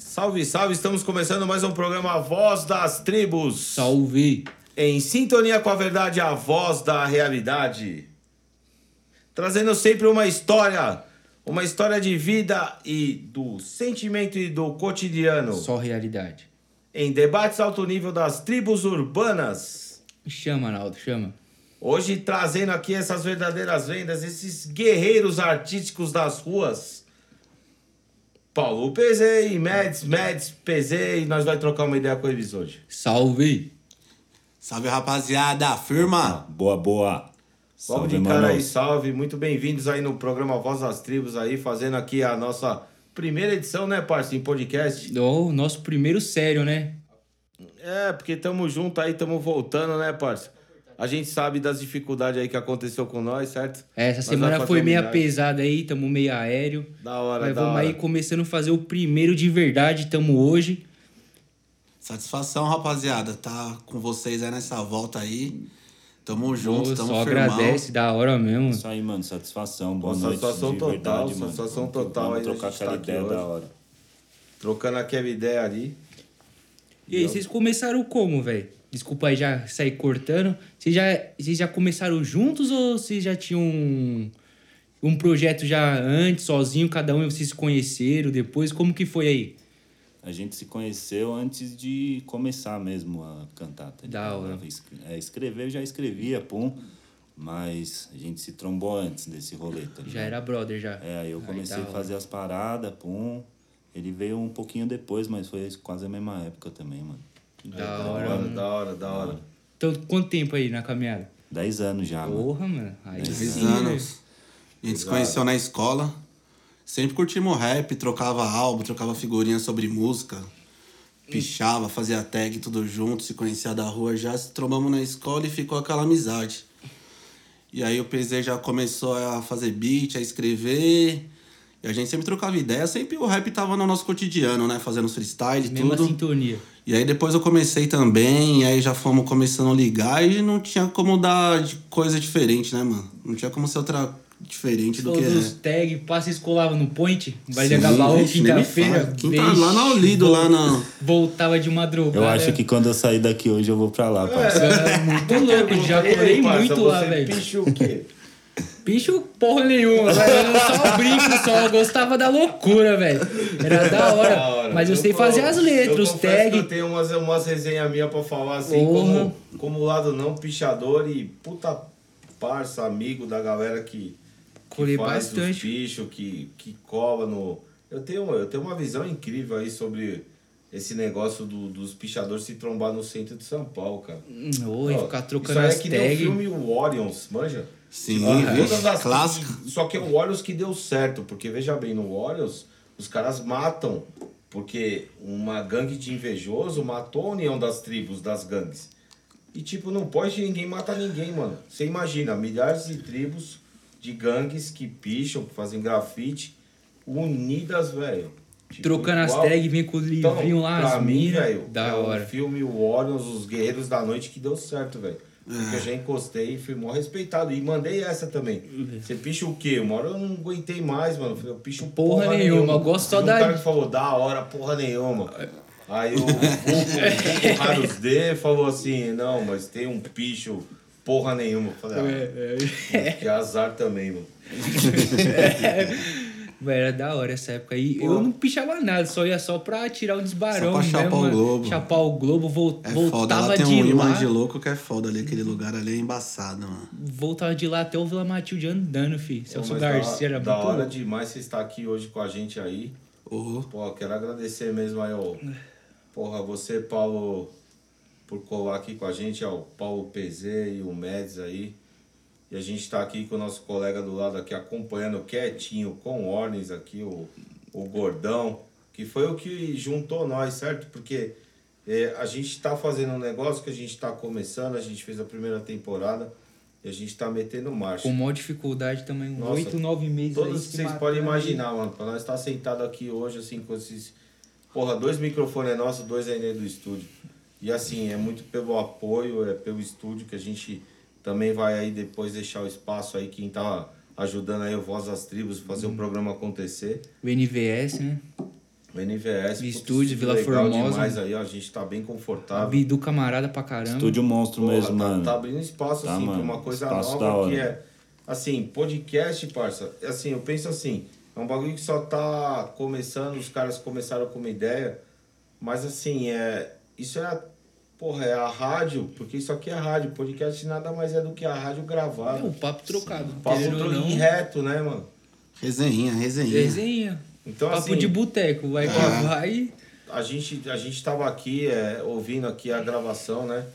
Salve, salve! Estamos começando mais um programa Voz das Tribos. Salve! Em sintonia com a verdade, a voz da realidade. Trazendo sempre uma história, uma história de vida e do sentimento e do cotidiano. Só realidade. Em debates alto nível das tribos urbanas. Chama, Naldo, chama. Hoje trazendo aqui essas verdadeiras vendas, esses guerreiros artísticos das ruas. Paulo PZ, Meds, Meds, PZ, e nós vai trocar uma ideia com eles hoje. Salve! Salve rapaziada, firma! Boa, boa. Logo Salve, de cara aí, salve. Muito bem-vindos aí no programa Voz das Tribos aí, fazendo aqui a nossa primeira edição, né, parceiro, em podcast. O nosso primeiro sério, né? É, porque tamo junto aí, tamo voltando, né, parceiro? A gente sabe das dificuldades aí que aconteceu com nós, certo? É, Essa Nós semana foi homenagem. pesada aí, tamo meio aéreo. Da hora, Mas da vamos hora. aí começando a fazer o primeiro de verdade, tamo hoje. Satisfação, rapaziada, tá com vocês aí nessa volta aí. Tamo junto, Pô, tamo só firmão. agradece, da hora mesmo. Isso aí, mano. Satisfação. Boa Pô, noite. satisfação de total, verdade, mano. satisfação total Vamos aí trocar gente aquela tá aqui ideia hoje. da hora. Trocando aquela ideia ali. E aí, vocês começaram como, velho? Desculpa aí já sair cortando. Vocês já, vocês já começaram juntos ou vocês já tinham um, um projeto já antes, sozinho, cada um e vocês se conheceram depois? Como que foi aí? A gente se conheceu antes de começar mesmo a cantar. Tá Da ligado? hora. É, escrever eu já escrevia, pum. Mas a gente se trombou antes desse rolê, tá? Já era brother, já. É, aí eu comecei da a fazer as paradas, pum. Ele veio um pouquinho depois, mas foi quase a mesma época também, mano. Da Da hora, hora, mano. da hora, da hora. Então, quanto tempo aí na caminhada? Dez anos já, mano. Porra, mano. Aí Dez sim, anos. A gente se conheceu na escola. Sempre curtimos rap, trocava álbum, trocava figurinha sobre música. Pichava, fazia tag tudo junto, se conhecia da rua. Já se trombamos na escola e ficou aquela amizade. E aí o PZ já começou a fazer beat, a escrever. E a gente sempre trocava ideia, sempre o rap tava no nosso cotidiano, né? Fazendo freestyle e Mesma tudo. sintonia. E aí depois eu comecei também, e aí já fomos começando a ligar e não tinha como dar de coisa diferente, né, mano? Não tinha como ser outra diferente do que Todos é. tag, passa e escolava no point. Vai vixe, nem me quinta-feira. Quinta- lá na Olido, lá na- Voltava de madrugada. Eu acho que quando eu sair daqui hoje eu vou pra lá, parceiro. É muito louco, já parça, muito lá, você velho. Picha o quê? Bicho, porra nenhuma, velho. Eu só brinco, só. Eu gostava da loucura, velho. Era da hora. Da hora. Mas eu, sei fazer as letras, eu os tag. Eu tenho umas, umas resenhas minhas pra falar assim, como, como lado não pichador e puta parça, amigo da galera que, que faz bastante. os pichos, que, que cola no. Eu tenho, eu tenho uma visão incrível aí sobre esse negócio do- dos pichadores se trombar no centro de São Paulo, cara. Oi, Ó, ficar trocando isso aí é que nem o tags. filme Warriors, manja? Sim, vixe, todas as- clássico. Só que é o Warriors que deu certo, porque veja bem, no Warriors, os caras matam, porque uma gangue de invejoso matou a união das tribos, das gangues. E tipo, não pode ninguém matar ninguém, mano. Você imagina, milhares de tribos de gangues que picham, que fazem grafite, unidas, velho. Tipo, Trocando as igual- tags, vem com o Então, livrinho lá, pra as mim, velho, Da é hora. o filme Warriors, Os Guerreiros da Noite, que deu certo, velho. Porque É. eu já encostei e fui mó respeitado. E mandei essa também. Você picha o quê? Uma hora eu não aguentei mais, mano. Eu picho Porra nenhuma, eu gosto só da- cara que falou, da hora, porra nenhuma. Aí o o Raros D falou assim, não, mas tem um picho, porra nenhuma. Eu falei, ah, que azar também, mano. Velho, era da hora essa época aí. Eu não pichava nada, só ia só pra tirar o desbarão. Só pra mesmo, chapar o mano. globo. Chapar o globo, vol- É foda, voltava lá tem de um imã lá. de louco que é foda ali, aquele lugar ali é embaçado, mano. Voltava de lá até o Vila Matilde andando, fi. Celso Garcia da, era da muito hora demais você estar aqui hoje com a gente aí. Oh, Pô, quero agradecer mesmo aí, ó. Porra, você, Paulo, por colar aqui com a gente, ó, o Paulo PZ e o Médios aí. E a gente tá aqui com o nosso colega do lado aqui, acompanhando quietinho, com ordens aqui, o, o Gordão, que foi o que juntou nós, certo? Porque é, a gente tá fazendo um negócio que a gente tá começando, a gente fez a primeira temporada e a gente tá metendo marcha. Com maior dificuldade também, Nossa, oito, nove meses aí. Todos que vocês podem imaginar, mano. Pra nós estar sentado aqui hoje, assim, com esses. Porra, dois microfones é nosso, dois é do estúdio. E assim, é muito pelo apoio, é pelo estúdio que a gente também vai aí depois deixar o espaço aí, quem tá ajudando aí o Voz das Tribos fazer Uhum. o programa acontecer. O NVS, né? O NVS. Estúdio, Vila Formosa. demais aí, ó, a gente tá bem confortável. Bidu camarada pra caramba. Estúdio monstro Porra, mesmo, tá, mano. Tá abrindo espaço, Tá, assim, pra mano. uma coisa Espaço nova que é. Assim, podcast, parça. Assim, eu penso assim, é um bagulho que só tá começando, os caras começaram com uma ideia, mas assim, é. Isso é. Porra, é a rádio, porque isso aqui é rádio. Podcast nada mais é do que a rádio É gravada. o papo trocado. Papo querendo ou tro- não. em reto, né, mano? Resenha, resenha. Desenha. Então, Papo assim, de boteco. Vai gravar e. a gente, a gente tava aqui é, ouvindo aqui a gravação, né?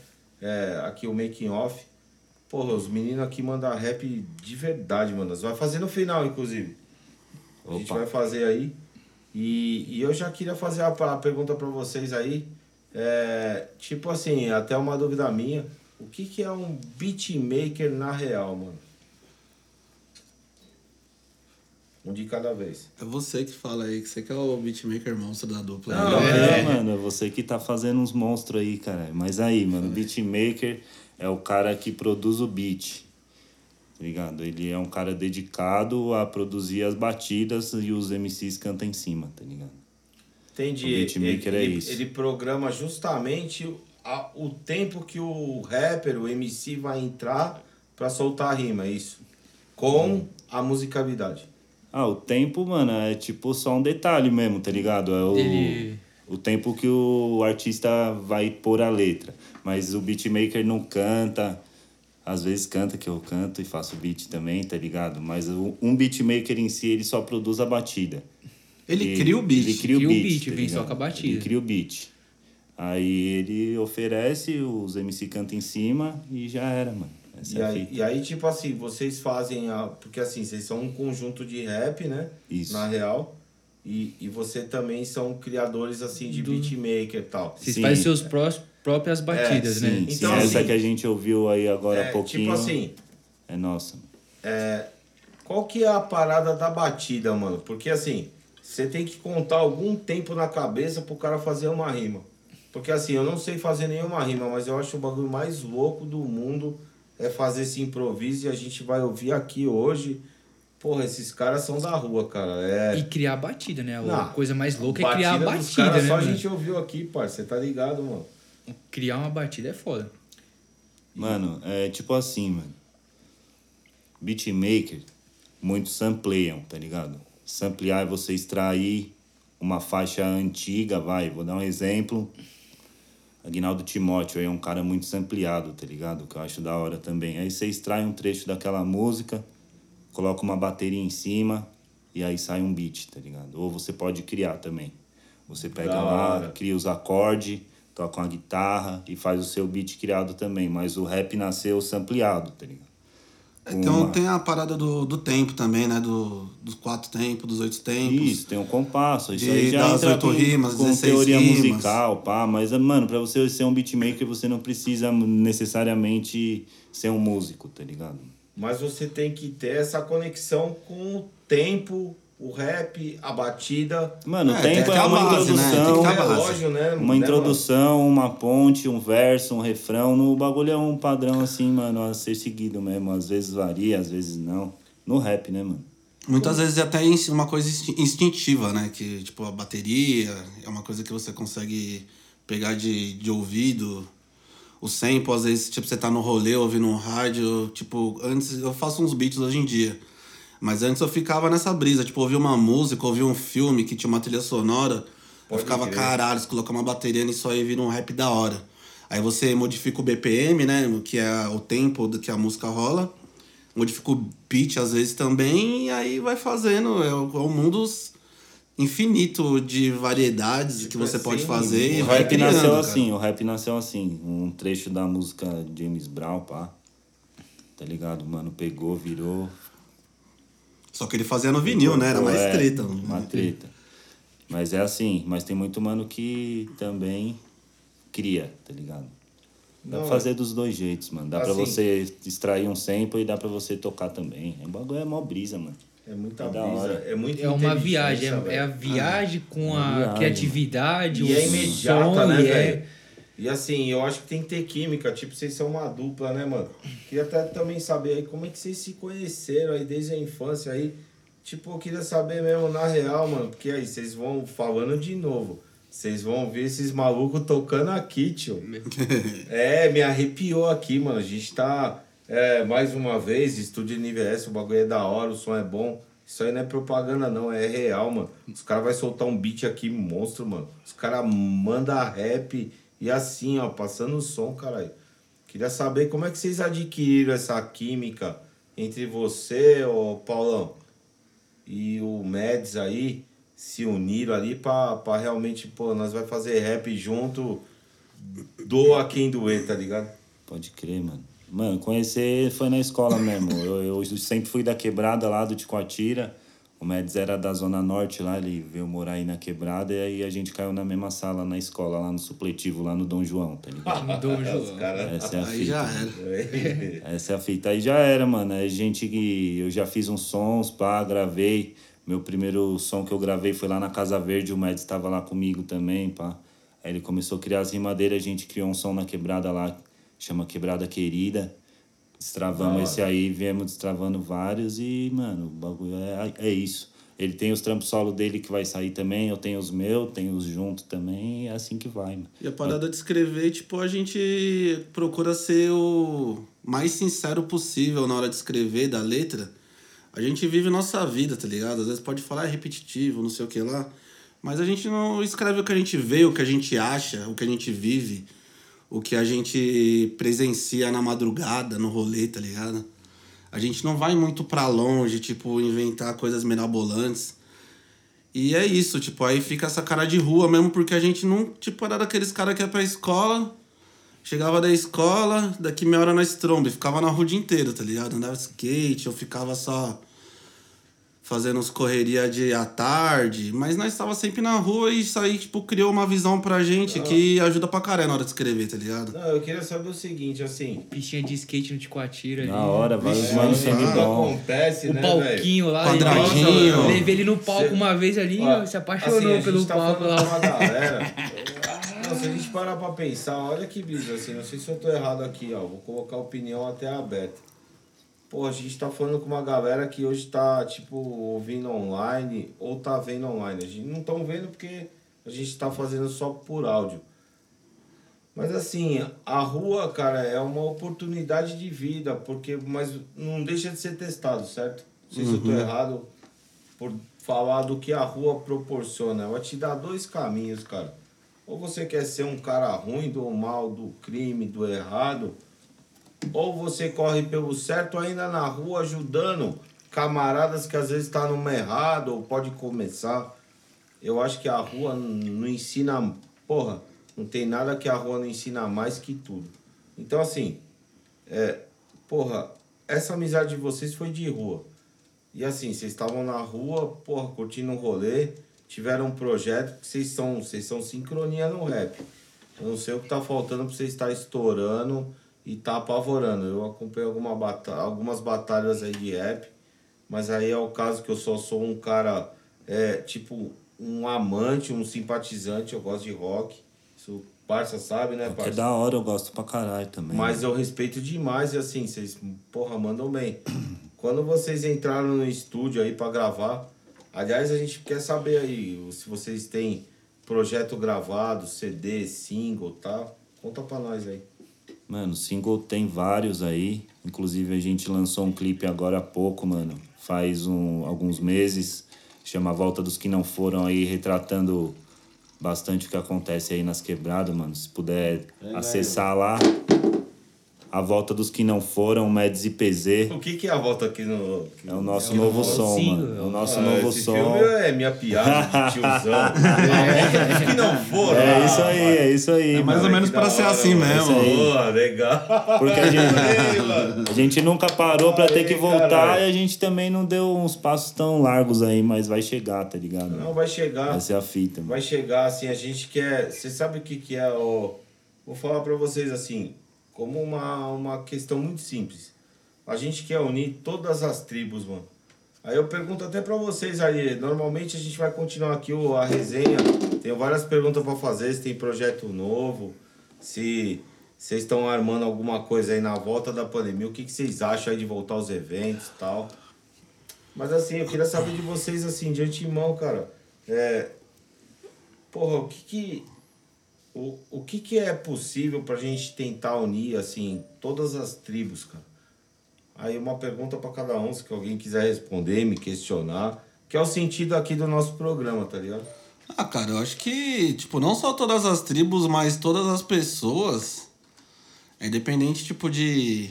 É, aqui o making off. Porra, os meninos aqui mandam rap de verdade, mano. Nós vai fazer no final, inclusive. A gente Opa. vai fazer aí. E, e eu já queria fazer a, a pergunta pra vocês aí. É, tipo assim, até uma dúvida minha. O que, que é um beatmaker na real, mano? Um de cada vez. É você que fala aí, que você que é o beatmaker monstro da dupla. Não. É, é. mano, é você que tá fazendo uns monstros aí, cara. Mas aí, mano, o beatmaker é o cara que produz o beat. Tá ligado? Ele é um cara dedicado a produzir as batidas e os MCs cantam em cima, tá ligado? Entendi. O beatmaker ele, é isso. Ele programa justamente a- o tempo que o rapper, o MC vai entrar pra soltar a rima, é isso? Com a musicalidade. Ah, o tempo, mano, é tipo só um detalhe mesmo, tá ligado? É o, Ele- o tempo que o artista vai pôr a letra. Mas o beatmaker não canta. Às vezes canta, que eu canto e faço beat também, tá ligado? Mas um beatmaker em si, ele só produz a batida. Ele E- cria o beat. Ele cria o Cria o beat, beat, tá vem só com a batida. Ele cria o beat. Aí ele oferece, os MC cantam em cima e já era, mano. Essa E é aí, e aí, tipo assim, vocês fazem a. Porque assim, vocês são um conjunto de rap, né? Isso. Na real. E, e você também são criadores assim de beatmaker e tal. Vocês Sim. fazem seus prós, próprias batidas, Sim, né? sim, Então, essa assim, que a gente ouviu aí agora É, há pouquinho. tipo assim, É nossa. Qual que é a parada da batida, mano? Porque assim, você tem que contar algum tempo na cabeça pro cara fazer uma rima. Porque assim, eu não sei fazer nenhuma rima, mas eu acho o bagulho mais louco do mundo é fazer esse improviso e a gente vai ouvir aqui hoje. Porra, esses caras são da rua, cara. É. E criar a batida, né? A Não, coisa mais louca é criar a batida, caras né? Só a gente ouviu aqui, parça. Você tá ligado, mano? Criar uma batida é foda. Mano, é tipo assim, mano. Beatmaker, muitos sampleiam, tá ligado? Samplear é você extrair uma faixa antiga, vai, vou dar um exemplo. Aguinaldo Timóteo aí é um cara muito sampleado, tá ligado? Que eu acho da hora também. Aí você extrai um trecho daquela música, coloca uma bateria em cima e aí sai um beat, tá ligado? Ou você pode criar também. Você pega Da lá, hora. cria os acordes, toca uma guitarra e faz o seu beat criado também. Mas o rap nasceu sampleado, tá ligado? Então Uma- tem a parada do, do tempo também, né? Do, dos quatro tempos, dos oito tempos. Isso, tem um compasso. Isso De aí já das entra com, rimas, com 16 teoria rimas. musical, pá. Mas, mano, pra você ser um beatmaker, você não precisa necessariamente ser um músico, tá ligado? Mas você tem que ter essa conexão com o tempo, o rap, a batida. Mano, É, o tem tempo é uma base, né? Tem que introdução. um base. relógio, né? Uma né, introdução, uma ponte, um verso, um refrão. No bagulho é um padrão assim, mano, a ser seguido mesmo. Às vezes varia, às vezes não. No rap, né, mano? Muitas vezes é até uma coisa insti- instintiva, né? Que, tipo, a bateria é uma coisa que você consegue pegar de, de ouvido. O sample, às vezes, tipo, você tá no rolê ouvindo um rádio. Tipo, antes eu faço uns beats hoje em dia. Mas antes eu ficava nessa brisa, tipo, ouvir uma música, ouvir um filme que tinha uma trilha sonora. eu Pode ficava, crer. caralho, se colocar uma bateria nisso aí vira um rap da hora. Aí você modifica o BPM, né? Que é o tempo do que a música rola. Modifica o beat às vezes também, e aí vai fazendo. É, o- é um mundo infinito de variedades que você pode assim, fazer O rap criando, nasceu cara. assim, o rap nasceu assim. Um trecho da música James Brown, pá. Tá ligado? Mano, pegou, virou. Só que ele fazia no vinil, né? Era mais É, treta. Uma treta. Mas é assim, mas tem muito mano que também cria, tá ligado? Dá Não, pra fazer dos dois jeitos, mano. Dá pra assim- você extrair um sample e dá pra você tocar também. O bagulho é mó brisa, mano. É muita É da brisa, hora. é muito É uma viagem, é, é a viagem com Uma a viagem, criatividade, E o é imediata, som, né, é... velho? E assim, eu acho que tem que ter química, tipo, vocês são uma dupla, né, mano? Queria até também saber aí como é que vocês se conheceram aí desde a infância aí. tipo, eu queria saber mesmo, na real, mano, porque aí vocês vão falando de novo. Vocês vão ver esses malucos tocando aqui, tio. é, me arrepiou aqui, mano. A gente tá, é, mais uma vez, estúdio NVS, o bagulho é da hora, o som é bom. Isso aí não é propaganda, não, é real, mano. Os caras vão soltar um beat aqui monstro, mano. Os caras mandam rap e assim, ó, passando o som, caralho. Queria saber como é que vocês adquiriram essa química entre você, ô Paulão, e o Meds aí, se uniram ali pra, pra realmente, pô, nós vai fazer rap junto, doa quem doer, tá ligado? Pode crer, mano. Mano, conhecer foi na escola mesmo. Eu, eu sempre fui da quebrada lá do Ticoatira. O Médici era da Zona Norte lá, ele veio morar aí na quebrada e aí a gente caiu na mesma sala na escola, lá no supletivo, lá no Dom João, tá ligado? Dom João. Essa é a Aí fita. já era. Essa é a fita. Aí já era, mano. A gente que. Eu já fiz uns sons, pá, gravei. Meu primeiro som que eu gravei foi lá na Casa Verde, o Médici estava lá comigo também, pá. Aí ele começou a criar as rimas dele, a gente criou um som na quebrada lá, chama Quebrada Querida. Destravamos esse aí, viemos destravando vários e, mano, o bagulho é, é isso. Ele tem os trampos solo dele que vai sair também, eu tenho os meus, tenho os juntos também, é assim que vai, mano. E a parada de escrever, tipo, a gente procura ser o mais sincero possível na hora de escrever da letra. A gente vive nossa vida, tá ligado? Às vezes pode falar é repetitivo, não sei o que lá. Mas a gente não escreve o que a gente vê, o que a gente acha, o que a gente vive, o que a gente presencia na madrugada, no rolê, tá ligado? A gente não vai muito pra longe, tipo, inventar coisas mirabolantes. E é isso, tipo, aí fica essa cara de rua mesmo, porque a gente não, tipo, era daqueles caras que ia pra escola, chegava da escola, daqui meia hora nós tromba, ficava na rua o dia inteiro, tá ligado? Andava skate, eu ficava só fazendo uns correria de à tarde, mas nós estava sempre na rua e isso aí, tipo, criou uma visão pra gente que ajuda pra caralho na hora de escrever, tá ligado? Não, eu queria saber o seguinte, assim. Pistinha de skate no Ticoatira ali. Na hora, vários Vixe, manos isso sempre acontece, O né, palquinho lá. ele- Quadradinho. Eu levei ele no palco Cê- uma vez ali, Ó, se apaixonou assim, a pelo tá palco lá. uma galera. Não, se a gente parar pra pensar, olha que brisa, assim, não sei se eu tô errado aqui, ó. Vou colocar a opinião até aberta. Pô, a gente tá falando com uma galera que hoje tá, tipo, ouvindo online ou tá vendo online. A gente não tão vendo porque a gente tá fazendo só por áudio. Mas assim, a rua, cara, é uma oportunidade de vida, porque mas não deixa de ser testado, certo? Não sei se eu tô errado por falar do que a rua proporciona. Ela te dá dois caminhos, cara. Ou você quer ser um cara ruim, do mal, do crime, do errado, ou você corre pelo certo ainda na rua ajudando camaradas que às vezes tá numa errado ou pode começar. Eu acho que a rua não ensina, porra, não tem nada que a rua não ensina mais que tudo. Então assim, é, porra, essa amizade de vocês foi de rua. E assim, vocês estavam na rua, porra, curtindo um rolê, tiveram um projeto que vocês são, vocês são sincronia no rap. Eu não sei o que tá faltando pra vocês estar estourando e tá apavorando. Eu acompanhei alguma bata algumas batalhas aí de rap, mas aí é o caso que eu só sou um cara, é, tipo, um amante, um simpatizante, eu gosto de rock. Isso o Parça sabe, né, é Parça? da hora, eu gosto pra caralho também. Mas eu respeito demais e assim, vocês, porra, mandam bem. Quando vocês entraram no estúdio aí pra gravar, aliás, a gente quer saber aí se vocês têm projeto gravado, CD, single, tá? Conta pra nós aí. Mano, single tem vários aí. Inclusive a gente lançou um clipe agora há pouco, mano. Faz um, alguns meses. Chama A Volta dos Que Não Foram aí, retratando bastante o que acontece aí nas quebradas, mano. Se puder acessar lá. A Volta dos Que Não Foram, Meds e PZ. O que que é a volta aqui no... É o nosso novo som, mano. É o nosso Ah, novo esse som. filme é minha piada de tiozão. é, que não foram. É isso aí, é isso aí. É mais mano. ou menos pra ser hora, assim mano. mesmo. Boa, legal. Porque a gente, a gente nunca parou pra ter que voltar caralho. e a gente também não deu uns passos tão largos aí, mas vai chegar, tá ligado? Não, vai chegar. Essa é a fita, mano. Vai chegar, assim, a gente quer. Você sabe o que, que é o. Vou falar pra vocês assim, como uma, uma questão muito simples. A gente quer unir todas as tribos, mano. Aí eu pergunto até pra vocês aí. Normalmente a gente vai continuar aqui a resenha. Tenho várias perguntas pra fazer. Se tem projeto novo, se vocês estão armando alguma coisa aí na volta da pandemia. O que, que vocês acham aí de voltar aos eventos e tal? Mas assim, eu queria saber de vocês, assim, de antemão, cara. É. Porra, o que que. O, o que que é possível pra gente tentar unir, assim, todas as tribos, cara? Aí uma pergunta para cada um, se alguém quiser responder, me questionar. Que é o sentido aqui do nosso programa, tá ligado? Ah, cara, eu acho que, tipo, não só todas as tribos, mas todas as pessoas. É independente, tipo, de.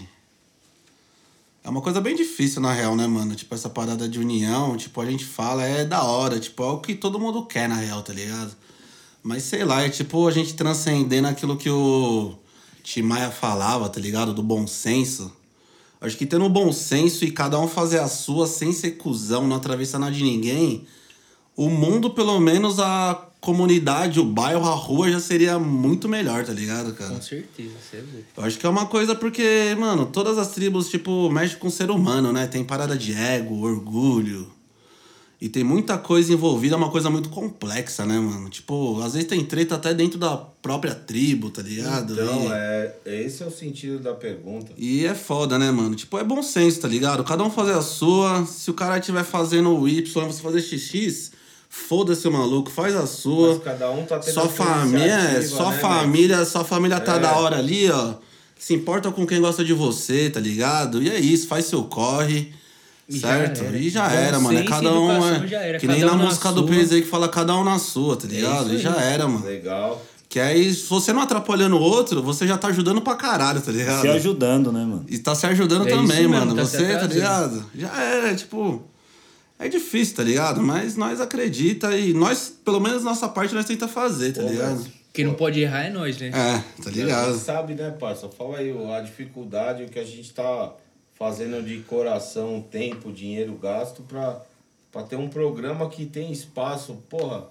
É uma coisa bem difícil, na real, né, mano? Tipo, essa parada de união, tipo, a gente fala, é da hora, tipo, é o que todo mundo quer, na real, tá ligado? Mas sei lá, é tipo a gente transcendendo aquilo que o Timaya falava, tá ligado? Do bom senso. Acho que tendo bom senso e cada um fazer a sua sem ser cuzão, não atravessar nada de ninguém, o mundo, pelo menos a comunidade, o bairro, a rua já seria muito melhor, tá ligado, cara? Com certeza, você é. Eu acho que é uma coisa porque, mano, todas as tribos, tipo, mexem com o ser humano, né? Tem parada de ego, orgulho. E tem muita coisa envolvida, é uma coisa muito complexa, né, mano? Tipo, às vezes tem treta até dentro da própria tribo, tá ligado? Então, e... é, esse é o sentido da pergunta. E é foda, né, mano? Tipo, é bom senso, tá ligado? Cada um fazer a sua. Se o cara estiver fazendo o Y, você fazer XX, foda-se o maluco, faz a sua. Mas cada um tá tendo Sua família, iniciativa, sua né, família, sua família tá É. da hora ali, ó. Se importa com quem gosta de você, tá ligado? E é isso, faz seu corre. E já certo? era. E já Bom era, mano. É cada um. É, já era. Que Cada nem na um na música do sua. PZ que fala cada um na sua, tá ligado? isso e já era, mano. Legal. Que aí, se você não atrapalhando o outro, você já tá ajudando pra caralho, tá ligado? Se ajudando, né, mano? E tá se ajudando É também, mesmo, mano. tá você, tá ligado? Já era, tipo. É difícil, tá ligado? Mas nós acredita e nós, pelo menos nossa parte, nós tenta fazer, tá Pô, ligado? Quem não pode errar é nós, né? É, tá A ligado? gente sabe, né, parça? Fala aí a dificuldade, o que a gente tá fazendo de coração, tempo, dinheiro gasto pra, pra ter um programa que tem espaço, porra,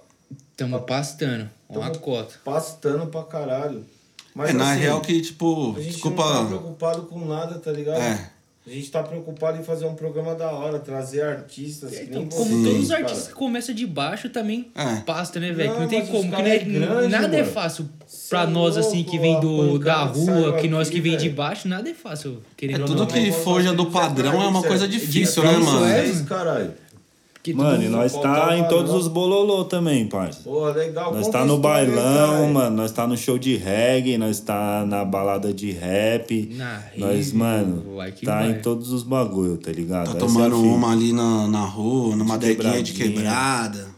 Tamo pastando. Uma Tamo cota. pastando pra caralho. Mas é, na assim, real que, tipo, A gente desculpa. não tá preocupado com nada, tá ligado? É. A gente tá preocupado em fazer um programa da hora, trazer artistas que nem Então, como vocês, todos os cara. artistas que começam de baixo também É. pasta, né, velho? Não, Que não tem como. Que não é grande, nada é mano. fácil Cê pra é nós, assim, que vem do, da rua, que nós que vem de baixo, nada é fácil. É Querendo tudo não. que foja do padrão é uma coisa é difícil, né, mano? é. Caralho. Que Mano, e nós tá em todos os bololô também, parça. Pô, legal. Nós Conta tá no bailão, mano. Nós tá no show de reggae, nós tá na balada de rap. Na nós, rave, mano, tá vai. em todos os bagulho, tá ligado? Tá Essa é tomando fita. uma ali na, na rua, numa De deguinha de quebrada.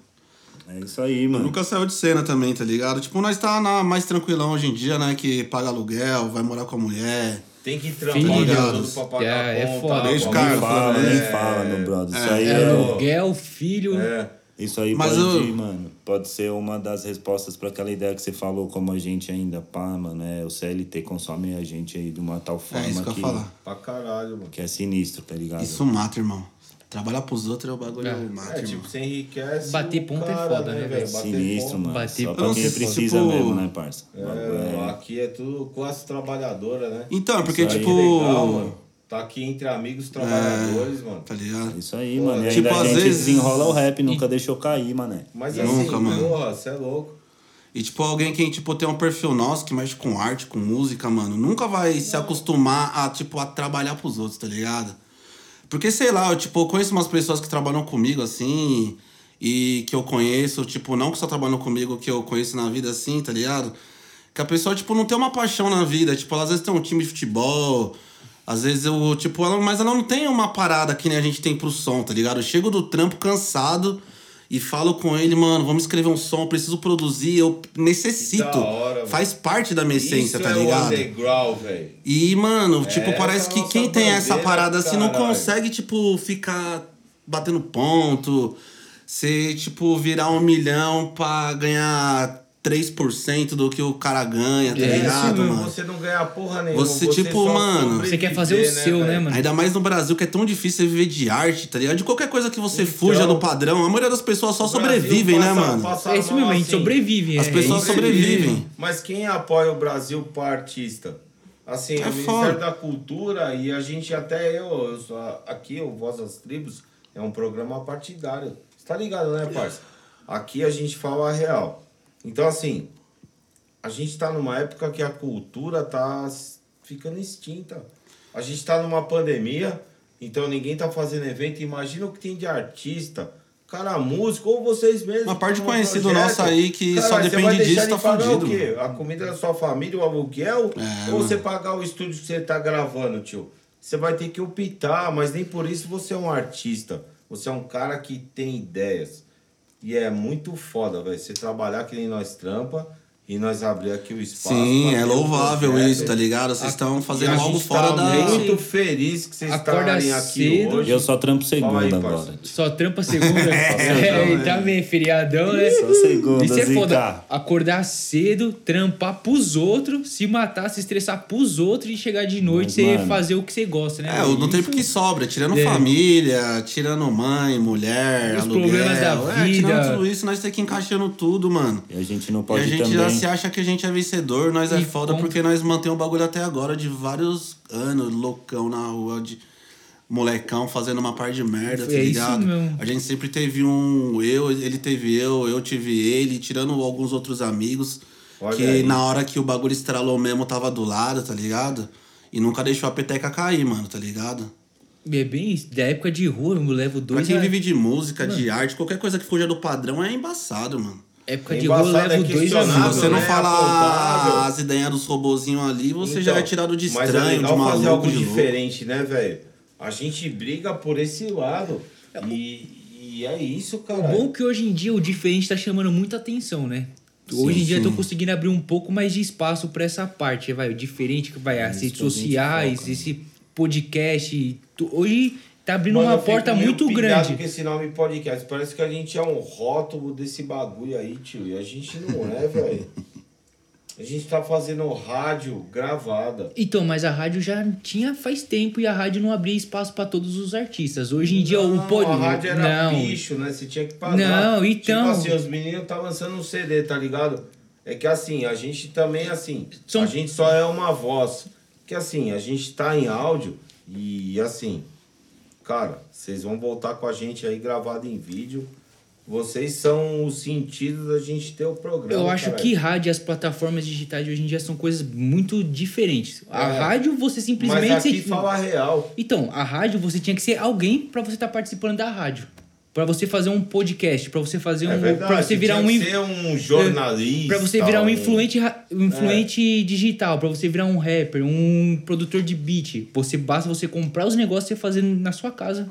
É isso aí, mano. Nunca saiu de cena também, tá ligado? Tipo, nós tá na, mais tranquilão hoje em dia, né? Que paga aluguel, vai morar com a mulher. Tem que trampar Filhos. o dia todo pra pagar É, é conta. foda. Desde bagulho. cara, nem fala, é, nem fala, meu brother. Isso aí É é. aluguel, filho. É. Isso aí Mas pode, eu- mano, pode ser uma das respostas pra aquela ideia que você falou, como a gente ainda, pá, mano, é, o CLT consome a gente aí de uma tal forma É isso que eu que, ia falar. Pra caralho, mano. que é sinistro, tá ligado? Isso mata, irmão. Trabalhar pros outros é o bagulho É. mata, É, tipo, você enriquece. Bater ponto é cara, foda, né, velho? Bater Sinistro, ponto. mano. Bater Só ponto. pra quem sei, precisa tipo, mesmo, né, parça? É, é- aqui é tudo classe trabalhadora, né? Então, porque, Isso aí. tipo. Legal, mano. Tá aqui entre amigos trabalhadores, mano. Tá ligado? Isso aí, Pô, mano. E tipo, ainda a às gente vezes- desenrola o rap, nunca deixou cair, mané. Mas Nunca, assim, mano. porra, você é louco. E, tipo, alguém que, tipo, tem um perfil nosso que mexe com arte, com música, mano, nunca vai se acostumar a, tipo, a trabalhar pros outros, tá ligado? Porque, sei lá, eu, tipo, eu conheço umas pessoas que trabalham comigo, assim, e que eu conheço, tipo, não que só trabalham comigo, que eu conheço na vida, assim, tá ligado? Que a pessoa, tipo, não tem uma paixão na vida. Tipo, ela às vezes tem um time de futebol, às vezes eu, tipo, ela, mas ela não tem uma parada que nem a gente tem pro som, tá ligado? Eu chego do trampo cansado e falo com ele, mano, vamos escrever um som, eu preciso produzir, eu necessito. Hora. Faz parte da minha essência, tá é ligado? underground. E, mano, tipo, parece é a que quem tem essa parada assim não consegue, tipo, ficar batendo ponto, ser, tipo, virar um milhão pra ganhar 3% do que o cara ganha, tá É, ligado, mano? Você não ganha porra nenhuma. Você, tipo, só mano, Você quer fazer o sobreviver, seu, né, velho? mano? Ainda mais no Brasil, que é tão difícil você viver de arte, tá ligado? De qualquer coisa que você Então, fuja do padrão, a maioria das pessoas só sobrevivem, né, passa- mano? passa É isso mesmo, a gente assim. sobrevive. As é pessoas isso. sobrevivem. Mas quem apoia o Brasil para artista? Assim, É o Ministério foda. da Cultura e a gente até eu, eu sou aqui, o Voz das Tribos, é um programa partidário. Você tá ligado, né, parça? Aqui a gente fala a real. Então, assim, a gente tá numa época que a cultura tá s- ficando extinta. A gente tá numa pandemia, Então ninguém tá fazendo evento. Imagina o que tem de artista. Cara, músico, ou vocês mesmos. Uma parte conhecido projeto. nosso aí que Cara, só depende disso, tá pagar fudido, O quê? A comida da sua família, o aluguel? É, ou mano. você pagar o estúdio que você tá gravando, tio? Você vai ter que optar, mas nem por isso você é um artista. Você é um cara que tem ideias. E é muito foda, velho. Você trabalhar que nem nós trampa e nós abrir aqui o espaço. Sim, é louvável projeto. isso, tá ligado? Vocês estão E fazendo algo gente fora tá da. muito feliz que vocês estarem aqui cedo. hoje. Eu só trampo aí, segunda parça. agora. Só trampa segunda. é, e também, feriadão, né? Só segunda, Isso é foda. Acordar cedo, trampar pros outros, se matar, se estressar pros outros e chegar de noite você mano, fazer o que você gosta, né? É, mano? no tempo que sobra, tirando É. família, tirando mãe, mulher, Os aluguel. problemas da é, vida. tirando tudo isso, nós temos que encaixando tudo, mano. E a gente não E pode a gente também. Se acha que a gente é vencedor, nós é E foda como- porque nós mantemos o bagulho até agora de vários anos, loucão na rua, de molecão fazendo uma par de merda, tá É isso ligado? mesmo. A gente sempre teve um eu, ele teve eu, eu tive ele, tirando alguns outros amigos, Olha que aí. na hora que o bagulho estralou mesmo tava do lado, tá ligado? E nunca deixou a peteca cair, mano, tá ligado? É bem isso. Da época de rua, eu levo Pra dois. quem a- vive de música, de arte, qualquer coisa que fuja do padrão é embaçado, mano. Época de rua, eu Embaçado é dois questionável, Se você não né? falar as ideias dos robozinhos ali, você Então, já é tirado de mas estranho, é de legal maluco, fazer algo de diferente, né, velho? A gente briga por esse lado. E, e é isso, cara. O bom é que hoje em dia o diferente tá chamando muita atenção, né? Hoje em dia eu tô sim. conseguindo abrir um pouco mais de espaço pra essa parte, vai, o diferente que vai, as isso redes a sociais, foca, né? esse podcast. Hoje tá abrindo Mano, uma porta muito grande. com esse nome podcast. Parece que a gente é um rótulo desse bagulho aí, tio. E a gente não é, velho. A gente tá fazendo rádio gravada. Então, mas a rádio já tinha faz tempo e a rádio não abria espaço pra todos os artistas. Hoje em dia Não, o pod... A rádio era não. bicho, né? Você tinha que pagar. Não, então- Tipo assim, os meninos tá lançando um CD, tá ligado? É que assim, a gente também, assim, São- a gente só é uma voz. Que assim, a gente tá em áudio e assim, cara, vocês vão voltar com a gente aí gravado em vídeo. Vocês são o sentido da gente ter o programa. Eu acho caralho. que rádio e as plataformas digitais de hoje em dia são coisas muito diferentes. A É. rádio você simplesmente Mas aqui você- fala real. Então, a rádio você tinha que ser alguém pra você estar participando da rádio. Pra você fazer um podcast, pra você fazer É um, para você virar um um jornalista. Pra você virar um influente, um influente digital, pra você virar um rapper, um produtor de beat. Você basta você comprar os negócios e fazer na sua casa,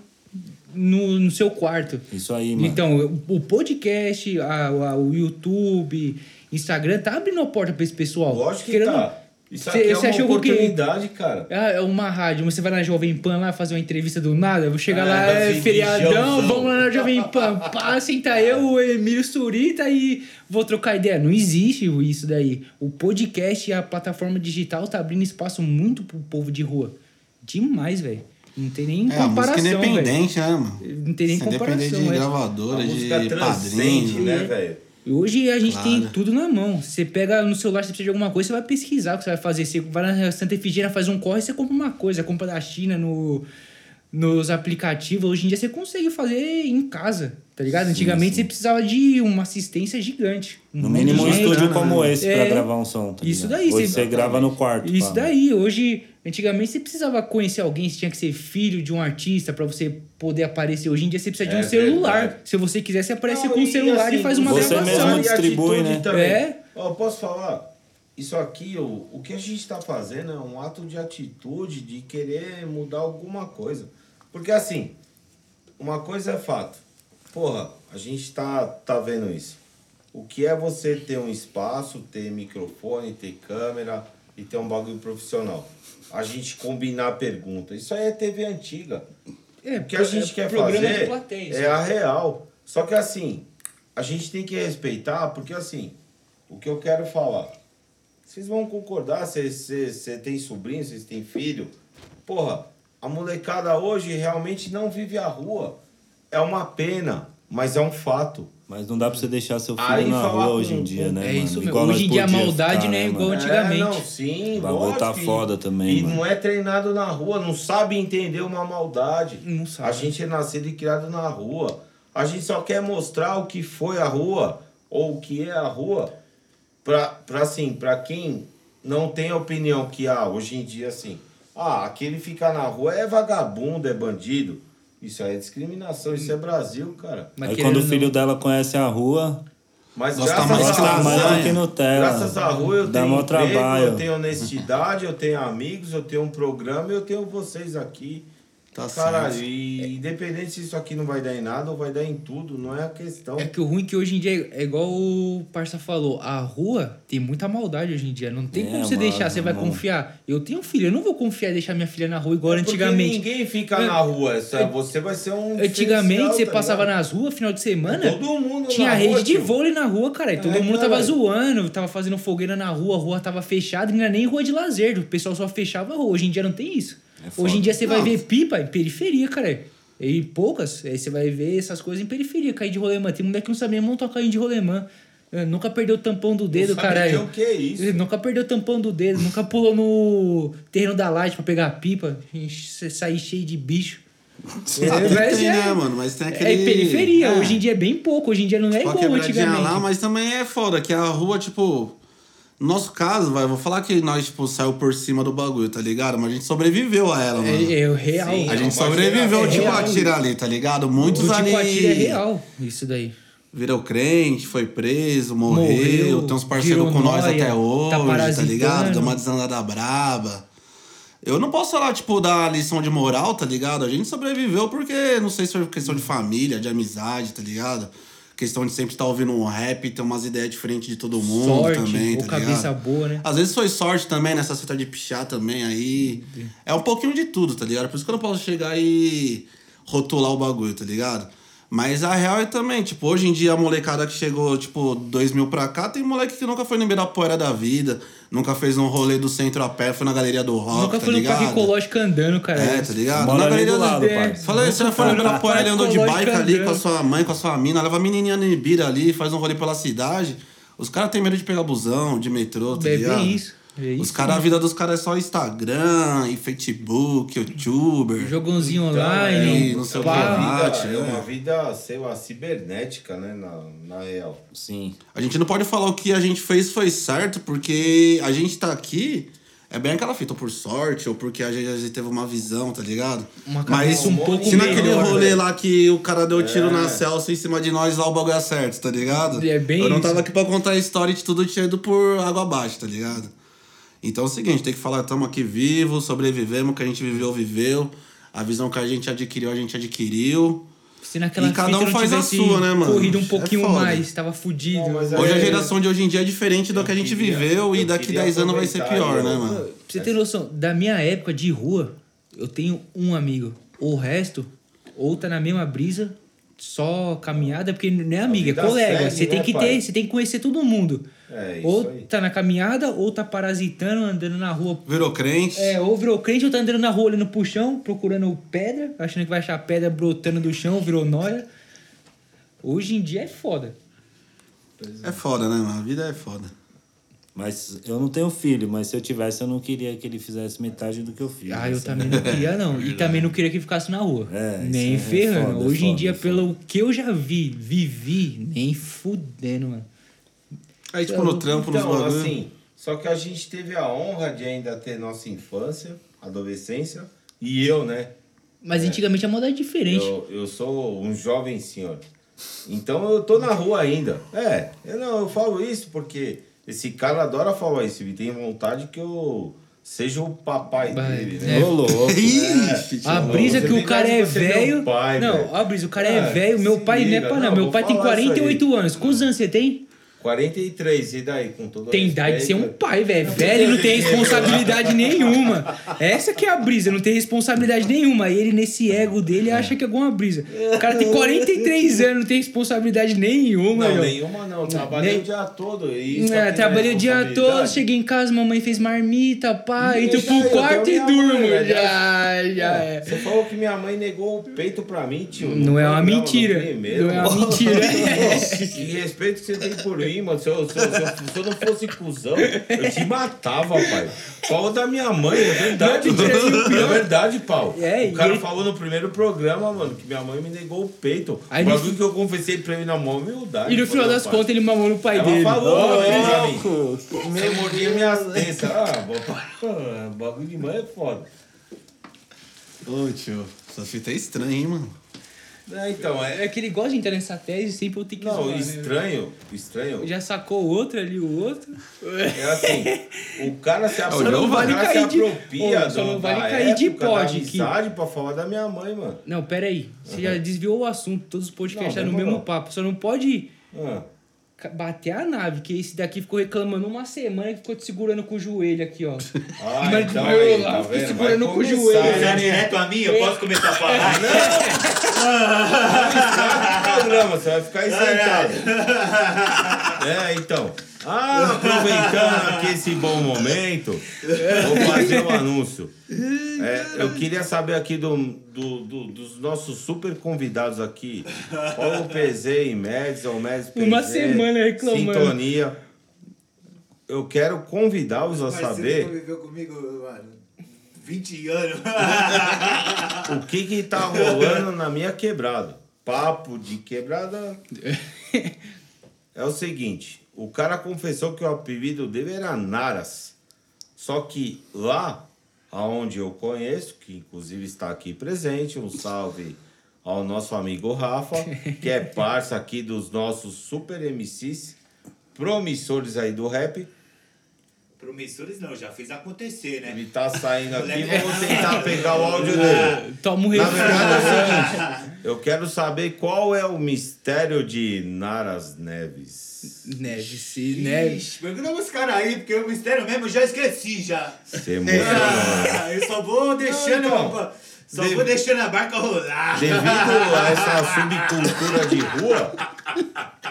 no, no seu quarto. Isso aí, mano. Então, o podcast, a- a- o YouTube, Instagram, tá abrindo a porta pra esse pessoal. Lógico que Querendo- tá. Isso Cê- aqui é cê uma achou que o quê? oportunidade, cara. Ah, É uma rádio, você vai na Jovem Pan lá fazer uma entrevista do nada, eu vou chegar É, lá, é feriadão, vamos lá na Jovem Pan, pá, senta eu, o Emílio Surita e vou trocar ideia. Não existe isso daí. O podcast e a plataforma digital tá abrindo espaço muito pro povo de rua. Demais, velho. Não tem nem É, a música comparação, velho. independente, né, mano? Não tem nem Sem depender comparação, de é. gravadora, A de música padrinho. né, É. velho? Hoje a gente Claro. tem tudo na mão. Você pega no celular, você precisa de alguma coisa, você vai pesquisar o que você vai fazer. Você vai na Santa Efigênia, faz um corre, você compra uma coisa. Compra da China no, nos aplicativos. Hoje em dia você consegue fazer em casa, tá ligado? Antigamente você precisava de uma assistência gigante. No Um monte mínimo um estúdio como esse É. pra gravar um som. Tá Isso daí, Hoje você- você grava no quarto. Isso pá. daí, hoje, antigamente você precisava conhecer alguém, você tinha que ser filho de um artista pra você poder aparecer. Hoje em dia você precisa de É um celular. verdade. Se você quiser, você aparece Não, com o e celular assim, e faz uma você gravação. mesmo e distribui, né? Também. É. Ó, posso falar? Isso aqui, o, o que a gente está fazendo é um ato de atitude, de querer mudar alguma coisa. Porque assim, uma coisa é fato. Porra, a gente tá, tá vendo isso. O que é você ter um espaço, ter microfone, ter câmera e ter um bagulho profissional? A gente combinar pergunta. Isso aí é TV antiga. É, O que a gente quer programa de fazer plateia, é a real. Só que assim, a gente tem que respeitar, porque assim, o que eu quero falar, vocês vão concordar, você tem sobrinho, vocês têm filho. Porra, a molecada hoje realmente não vive a rua. É uma pena, mas é um fato. Mas não dá pra você deixar seu filho Aí na rua hoje em dia, né, É mano? isso mesmo. Igual Hoje em dia a maldade ficar, não é né, igual mano? antigamente. É, não, sim, O bagulho lógico tá foda também, E mano. não é treinado na rua, não sabe entender uma maldade. Não sabe. A gente é nascido e criado na rua. A gente só quer mostrar o que foi a rua ou o que é a rua pra, pra assim, pra quem não tem opinião que ah, hoje em dia assim, Ah, aquele ficar na rua é vagabundo, é bandido. Isso aí é discriminação, isso é Brasil, cara. Mas aí quando o filho não... dela conhece a rua. Mas Nossa, graças mais rua, que Nutella. graças à rua eu tenho emprego, trabalho. eu tenho honestidade, eu tenho amigos, eu tenho um programa, eu tenho vocês aqui. Tá Caralho, certo. e independente se isso aqui não vai dar em nada ou vai dar em tudo, não é a questão. É que o ruim é que hoje em dia é igual o Parça falou, a rua tem muita maldade hoje em dia. Não tem é, como você mano, deixar, você vai mano. confiar. Eu tenho filho, eu não vou confiar em deixar minha filha na rua igual é antigamente. Ninguém fica na rua, só você vai ser um. Antigamente você tá passava ligado? nas ruas, final de semana. Todo mundo Tinha rede rua, de vôlei na rua, cara. E todo é, mundo tava zoando, tava fazendo fogueira na rua, a rua tava fechada, e não era nem rua de lazer. O pessoal só fechava a rua. Hoje em dia não tem isso. É Hoje em dia você vai ver pipa em periferia, cara. E poucas, aí você vai ver essas coisas em periferia, cair de rolemã. Tem mulher que não sabia montar caindo de rolemã. Nunca perdeu o tampão do dedo, caralho. O que é isso? Nunca perdeu o tampão do dedo, nunca pulou no terreno da light pra pegar a pipa, sair cheio de bicho. É, mas tem, é, né, mano? Mas tem aquele. É periferia. É. Hoje em dia é bem pouco. Hoje em dia não é tipo, igual antigamente. lá, mas também é foda, que a rua, tipo. No nosso caso, vai, vou falar que nós, tipo, saiu por cima do bagulho, tá ligado? Mas a gente sobreviveu a ela, mano. É, é o real. Sim, a gente sobreviveu, é tipo, real. a tira ali, tá ligado? Muitos o ali. Tipo, a tira é real, isso daí. Virou crente, foi preso, morreu. morreu tem uns parceiros com nós até tá hoje, tá, tá ligado? Deu uma desandada braba. Eu não posso falar, tipo, da lição de moral, tá ligado? A gente sobreviveu porque, não sei se foi questão de família, de amizade, tá ligado? Questão de sempre estar ouvindo um rap, ter umas ideias diferentes de todo mundo sorte, também, tá cabeça boa, né? Às vezes foi sorte também nessa cita de pichar também aí. É um pouquinho de tudo, tá ligado? Por isso que eu não posso chegar e rotular o bagulho, tá ligado? Mas a real é também, tipo, hoje em dia a molecada que chegou, tipo, 2000 pra cá, tem moleque que nunca foi no Ibirapuera da vida, nunca fez um rolê do centro a pé, foi na galeria do rock, Nunca tá foi ligado? no Parque Ecológico andando, cara. É, tá ligado? na galeria do lado, pai. Falei, você foi no Ibirapuera, ele andou de bike ali com a sua mãe, com a sua mina, leva a menininha no Ibira ali, faz um rolê pela cidade. Os caras têm medo de pegar busão, de metrô, tá ligado? É isso. É Os caras, a vida dos caras é só Instagram, e Facebook, youtuber. Jogãozinho então, online. É, não sei o que. É uma vida, sei lá, cibernética, né? Na, na real. Sim. A gente não pode falar o que a gente fez foi certo, porque a gente tá aqui. É bem aquela fita, ou por sorte, ou porque a gente, a gente teve uma visão, tá ligado? Uma Mas um pouco se naquele rolê lá que o cara deu tiro é. na Celso em cima de nós, lá o bagulho é certo, tá ligado? É bem Eu não tava isso. aqui pra contar a história de tudo tinha ido por água abaixo, tá ligado? Então é o seguinte, tem que falar, estamos aqui vivos, sobrevivemos, o que a gente viveu, viveu. A visão que a gente adquiriu, a gente adquiriu. Se naquela e cada um faz a sua, né, mano? Corrido um é pouquinho é mais, tava fudido. Não, hoje é... a geração de hoje em dia é diferente do que a gente viveu e daqui 10 anos vai ser pior, né, mano? Pra você ter noção, da minha época de rua, eu tenho um amigo. O resto, ou tá na mesma brisa, só caminhada, porque não é amiga, é colega. Segue, você tem né, que pai? ter, você tem que conhecer todo mundo. É, ou aí. tá na caminhada, ou tá parasitando, andando na rua. Virou crente. É, ou virou crente, ou tá andando na rua olhando pro chão, procurando pedra, achando que vai achar pedra brotando do chão, virou noia. Hoje em dia é foda. É foda, né, mano? A vida é foda. Mas eu não tenho filho, mas se eu tivesse, eu não queria que ele fizesse metade do que eu fiz. Ah, eu também não queria, não. e também não queria que ficasse na rua. É, nem é ferrando. Foda, Hoje foda, em dia, pelo que eu já vi, vivi, nem fudendo, mano. Aí, tipo, no trampo, então, nos bagulho. assim, só que a gente teve a honra de ainda ter nossa infância, adolescência, e eu, né? Mas é. antigamente a moda é diferente. Eu, eu sou um jovem senhor. Então eu tô na rua ainda. É, eu não, eu falo isso porque esse cara adora falar isso. Ele tem vontade que eu seja o papai Vai, dele, né? É. Ô, louco. É, a brisa que o cara é velho. Não, a brisa, o cara é, é velho. Meu pai não é pra não. Meu pai tem 48 anos. Quantos anos você tem? 43, e daí? Com todo Tem idade de ser um pai, velho. Velho não tem responsabilidade nenhuma. Essa que é a brisa, não tem responsabilidade nenhuma. E ele, nesse ego dele, acha que é alguma brisa. O cara tem 43 anos, não tem responsabilidade nenhuma, Não, meu. nenhuma não. Trabalhei Nem... o dia todo. E é, trabalhei o dia todo, cheguei em casa, mamãe fez marmita, pai, entro pro quarto e durmo. Mãe, já, já é. Você falou que minha mãe negou o peito pra mim, tio. Não, é uma mentira. Não é uma mentira. E respeito que você tem por mim, mano. Se eu, se, eu, se, eu, se eu não fosse cuzão, eu te matava, pai. Pau da minha mãe, é verdade. Não, é verdade, pau. É, o cara falou no primeiro programa, mano, que minha mãe me negou o peito. Aí o bagulho ele... que eu confessei pra ele na mão, humildade. E no final das contas ele mamou no pai Ela dele. falou, oh, é, Você mordia minhas tensas. Ah, bagulho de mãe é foda. Ô, tio, essa fita é estranha, hein, mano? É, então, é. É que ele gosta de entrar nessa tese sempre eu tenho que Não, zoar, né, estranho, estranho. velho? Já sacou o outro ali, o outro. É assim, o cara se, apro- Só não vale cair de- apropria Ô, não vale da cair de pod amizade pra falar da minha mãe, mano. Não, pera aí. Você já desviou o assunto, todos os podcasts Não, no mesmo papo. Só não pode Ah, bater a nave, que esse daqui ficou reclamando uma semana e ficou te segurando com o joelho aqui, ó. Ah, Mas então eu aí, lá, tá vendo? segurando Vai com o joelho, né? Já direto a mim, eu posso começar a falar? programa, você vai ficar isentado. É, então. Ah, aproveitando aqui esse bom momento, vou fazer um anúncio. É, eu queria saber aqui do, do- do- dos nossos super convidados aqui, Paulo PZ e Médici, ou Médici PZ, Uma semana reclamando. Sintonia. Eu quero convidá-los a saber conviveu comigo, mano, 20 anos. o que que tá rolando na minha quebrada. Papo de quebrada é o seguinte, o cara confessou que o apelido dele era Naras. Só que lá, aonde eu conheço, que inclusive está aqui presente, um salve ao nosso amigo Rafa, que é parça aqui dos nossos super MCs, promissores aí do rap. Promissores não, já fez acontecer, né? Ele tá saindo aqui, vamos tentar pegar o áudio dele. Toma um Na verdade é o seguinte, eu quero saber qual é o mistério de Naras Neves. Neves, se Neves. Pergunta os caras aí, porque o mistério mesmo eu já esqueci já. Você emocionou. Ah, eu só vou deixando. Não, então. só vou deixando a barca rolar. Devido a essa subcultura de rua,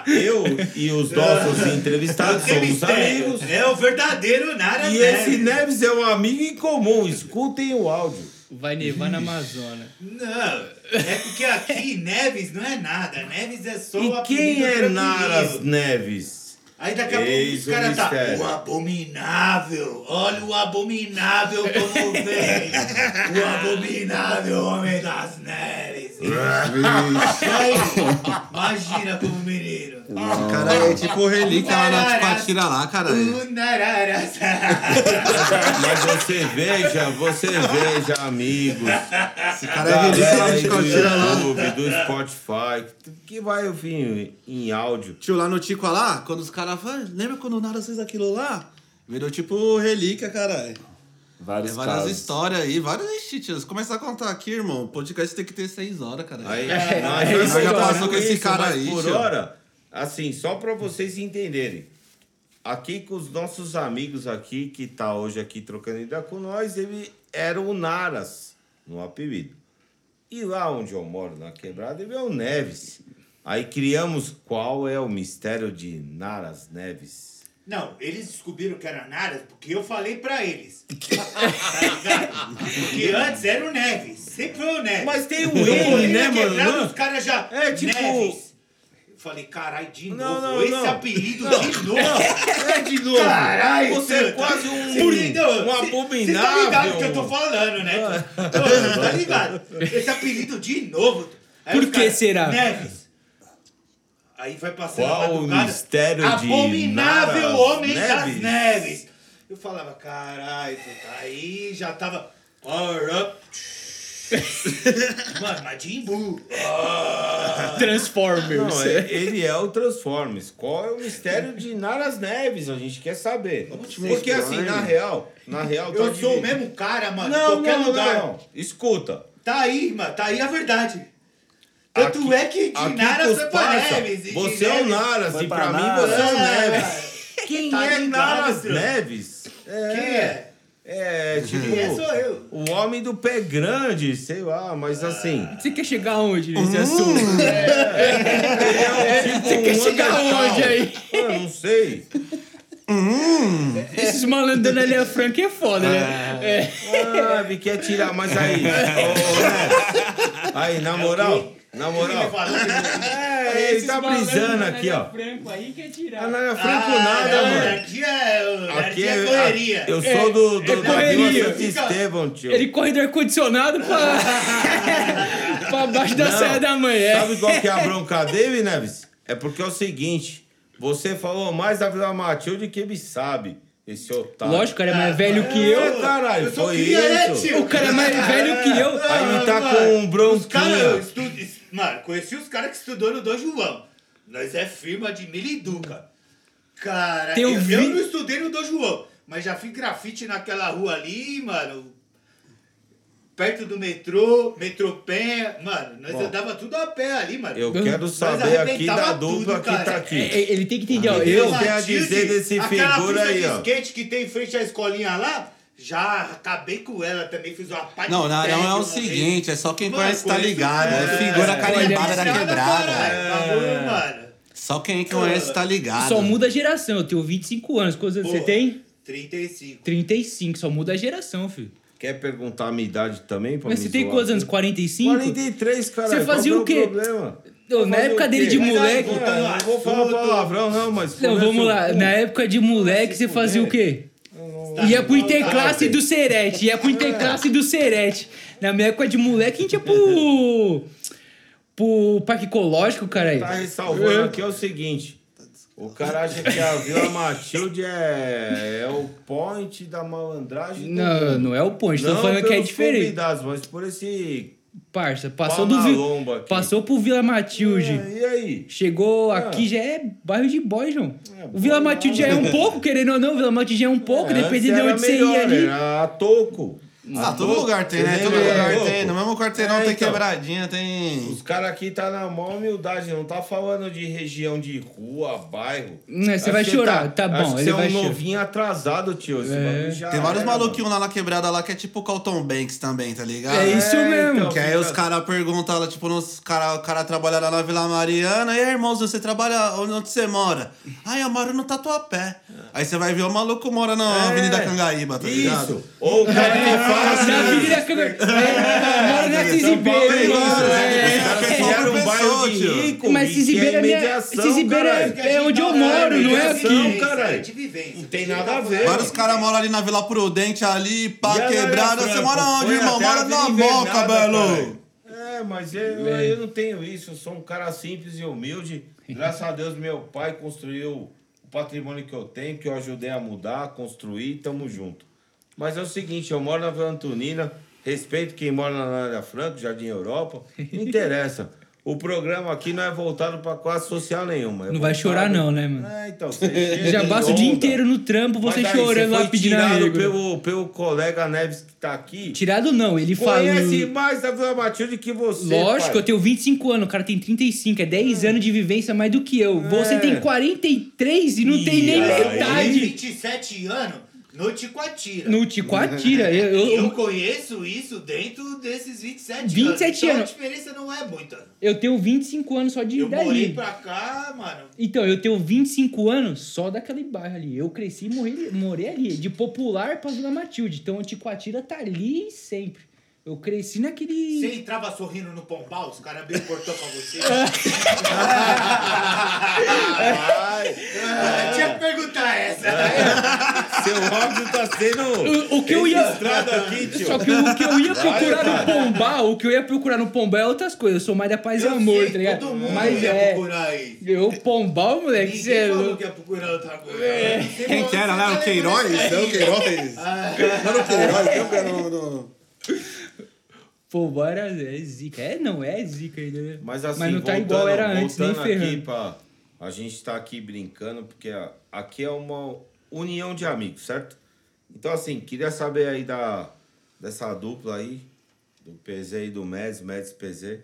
eu e os nossos entrevistados Não tem somos mistério. amigos. É o verdadeiro Nara E Neves. esse Neves é um amigo em comum. Escutem o áudio. Vai nevar na Amazônia. Não, é porque aqui Neves não é nada. Neves é só o E quem é. Naras Neves? Aí daqui a pouco Eis os o caras tá. mistério. O abominável! Olha o abominável como vem! o abominável homem das neves! Aí, imagina como menino! Cara é tipo relíquia lá na Ticoatira lá, Nararas. Mas você veja, você veja, amigos. Esse cara é relíquia lá na do. YouTube, do Spotify, que vai vir em áudio. Tio, lá no Tico lá, quando os caras falam, lembra quando o Nara fez aquilo lá? Virou tipo relíquia, caralho. Vários Tem várias casos. histórias aí, várias histórias. Se começar a contar aqui, irmão, o podcast tem que ter seis horas, cara. Aí, É, nós é já isso aí, passou com esse cara aí, por tio. hora. Assim, só pra vocês entenderem. Aqui com os nossos amigos aqui, que tá hoje aqui trocando ideia com nós, ele era o Naras, no apelido. E lá onde eu moro, na quebrada, ele é o Neves. Aí criamos qual é o mistério de Naras Neves. Não, eles descobriram que era Naras porque eu falei pra eles. tá? Porque antes era o Neves. Sempre foi o Neves. Mas tem um Eu N, né, mano? Não. Os caras já. É, tipo- Neves. Eu falei, caralho, de Não, novo. não, esse não. apelido Não. de novo. É de novo. Caralho, Você é quase um, um abominável. Cê tá ligado o que eu tô falando, né? Ô, tá ligado? Esse apelido de novo. Aí Por que caras, será? Neves. Aí vai passando a Qual o mistério de Abominável homem das Neves? neves. Eu falava, caralho, puta, aí já tava. Power up. Mano, Majin Buu. Ah. Transformers. Não, é- ele é o Transformers. Qual é o mistério de Naras Neves? A gente quer saber. Porque assim, na real, na real, tá Eu sou o mesmo cara, mano, Não, em qualquer não, lugar. não. Escuta. Tá aí, mano, tá aí a verdade. Tanto Aqui- é que de Naras foi pra Neves. Você é o Naras e pra pra mim você é o É, Neves. Quem Tá é ligado, Naras Neves? Quem é? É, tipo, Quem é sou eu. o homem do pé grande, sei lá, mas assim. Você quer chegar aonde nesse assunto? É, tipo, Você quer um chegar aonde aí? Ah, não sei. Esses malandros dando ali a Frank é foda, né? É. Ah, me quer tirar, mas aí. ô, Neto, aí, na moral, na moral. É, ele tá brisando dando aqui, ó. Franco aí quer Ah, tirar. não é franco Ah, nada, não, mano. Aqui é, Aqui aqui é é correria. Eu sou do, do, é correria. Fica- Estevão, tio. Ele corre do ar-condicionado pra... pra baixo da Não, saia da manhã. Sabe qual que é a bronca dele, Neves? É porque é o seguinte, você falou mais da Vila Matilde que ele sabe. Esse otário. Lógico, o cara é mais velho que eu. É, caralho, foi isso. tio? O cara é mais velho que eu. Aí tá com um Os caras, eu bronquinho. estudo, mano, conheci os caras que estudou no Dom João. Nós é firma de Miliduca. Cara, eu, vi- eu não estudei no Dom João, mas já fiz grafite naquela rua ali, mano. Perto do metrô, metrô Penha. Mano, nós Bom, andava tudo a pé ali, mano. Eu quero saber aqui da dupla tudo, que tá É, aqui. é, Ele tem que entender, ó. Eu Eu. tenho a dizer desse figura aí, de ó. skate que tem em frente à escolinha lá, já acabei com ela também, fiz uma parte Não, não, não é o vez. seguinte, é só quem Mano, conhece tá ligado. É tudo, figura é, carimbada da conheço quebrada. caralho, mano. Só quem conhece tá ligado. Só muda a geração. Eu tenho 25 anos. Quantos anos você tem? 35. 35. Só muda a geração, filho. Quer perguntar a minha idade também? Pra Mas me você tem quantos anos? 45? 43, cara. Você fazia o quê? Eu, na época dele de moleque. não vou falar palavrão, não, mas. Não, vamos lá. Na época de moleque, você fazia o quê? Ia pro interclasse do Serete. Ia pro interclasse do Serete. Na minha época de moleque, a gente ia pro. pro Parque Ecológico, cara. Tá ressalvando aqui é o seguinte. O cara acha que a Vila Matilde é, é o point da malandragem. do Não, mundo. não é o. Tô Não falando que é diferente. mas por esse. Parça, passou do. Vi- Pamalomba aqui. Passou pro Vila Matilde. É, e aí? Chegou Ah. aqui já é bairro de boy, João. É, o Vila Matilde já é um pouco, querendo ou não, o Vila Matilde já é um pouco, É, dependendo de onde era você ia melhor, ali. Era a toco. Ah, todo lugar tem, né? Todo lembra? lugar Toco. tem. No mesmo quarteirão É, tem então. quebradinha, tem. Os caras aqui tá na maior humildade, não tá falando de região de rua, bairro. Né, você vai que chorar, tá bom, Acho que ele você é vai um chorar. novinho atrasado, tio. Já Tem vários era, maluquinhos lá na quebrada lá que é tipo o Carlton Banks também, tá ligado? É isso mesmo. então, Que aí fica- os caras perguntam lá, tipo, nos cara, o cara trabalha lá na Vila Mariana, e aí, irmão, você trabalha onde você mora? Ah, eu moro no Tatuapé. Aí você vai ver o maluco mora na É, Avenida Cangaíba, tá ligado? Isso. Ou o cara assim. Na Avenida Câmara. É, mora na Cisibeira. é é. É. um bairro de rico. Mas Cisibeira é é- caralho. é onde eu moro, não é aqui. Não tem nada a ver. Vários caras moram ali na Vila Prudente, ali, pá, quebrada. Você mora onde, irmão? Mora na Moca, Belo. É, mas eu, eu não tenho isso. Eu sou um cara simples e humilde. Graças a Deus, meu pai construiu o patrimônio que eu tenho, que eu ajudei a mudar, a construir, tamo junto. Mas é o seguinte, eu moro na Vila Antonina, respeito quem mora na área Franca, Jardim Europa, não interessa. O programa aqui não é voltado pra classe social nenhuma. é Não vai chorar não, né, mano? É, então, você chega Já basta o dia inteiro no trampo, você Mas aí, chorando lá foi pedindo tirado pelo, pelo colega Neves que tá aqui. Tirado não, ele falou. Conhece mais da Vila Matilde que você. Lógico, pai. eu tenho 25 anos, o cara tem 35, é 10 anos de vivência mais do que eu. Você tem 43 e não tem nem É. E aí? metade. 27 anos no Ticoatira. No Ticoatira, eu, eu, Eu eu, conheço isso dentro desses 27, 27 anos. anos. Então a diferença não é muita. eu tenho 25 anos só de Eu morei dali. pra cá, mano. Então, eu tenho 25 anos só daquele bairro ali. Eu cresci e morri, morei ali, de Popular pra Vila Matilde. Então, o Ticoatira tá ali sempre. Eu cresci naquele... Você entrava sorrindo no pombal, os caras abriram o portão pra você. Ah, Tinha que perguntar essa. Seu áudio tá sendo. O, o que eu ia... aqui, tio. Só que o que eu ia procurar no Pombal, o que eu ia procurar no Pombal é outras coisas. Eu sou mais da paz e Eu amor, sei, tá ligado? Todo mundo Mas ia é... procurar aí. Eu, Pombal, moleque, Ninguém você é falou louco. que ia procurar outra coisa. Quem que era lá? O Queiroz? É o Queiroz? Não era o Queiroz? Quem que era Pombal era é zica. É, não, é zica ainda, né? Mas assim, não tá voltando, igual era antes, nem ferrando. pra. A gente tá aqui brincando, porque aqui é uma união de amigos, certo? Então, assim, queria saber aí da, dessa dupla aí, do PZ e do Meds, Meds PZ.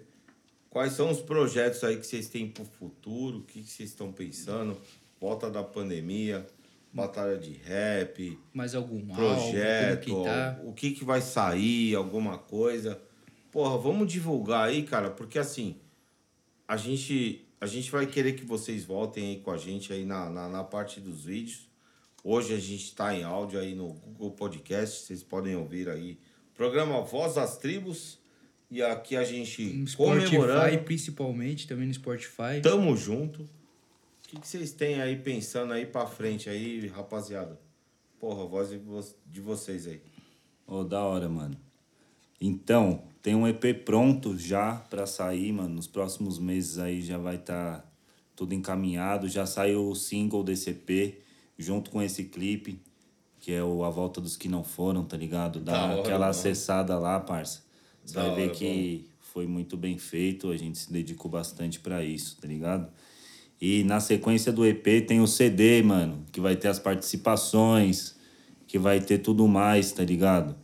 Quais são os projetos aí que vocês têm pro futuro? O que, que vocês estão pensando? Volta da pandemia, batalha de rap, Mais algum álbum, projeto, como que tá? o que, que vai sair, alguma coisa. Porra, vamos divulgar aí, cara, porque assim, a gente, a gente vai querer que vocês voltem aí com a gente aí na, na, na parte dos vídeos. Hoje a gente está em áudio aí no Google Podcast, vocês podem ouvir aí. Programa Voz das Tribos. E aqui a gente No Spotify, comemorando. principalmente, também no Spotify. Tamo junto. O que, vocês têm aí pensando aí pra frente aí, rapaziada? Porra, a voz de, vo- de vocês aí. Ô, da hora, mano. Então, tem um EP pronto já pra sair, mano. Nos próximos meses aí já vai estar tudo encaminhado. Já saiu o single desse EP junto com esse clipe. que é o A Volta dos Que Não Foram, tá ligado? Dá Da hora, aquela mano. acessada lá, parça. Você Da vai ver hora, que foi muito bem feito, a gente se dedicou bastante pra isso, tá ligado? E na sequência do EP tem o CD, mano, que vai ter as participações, que vai ter tudo mais, tá ligado?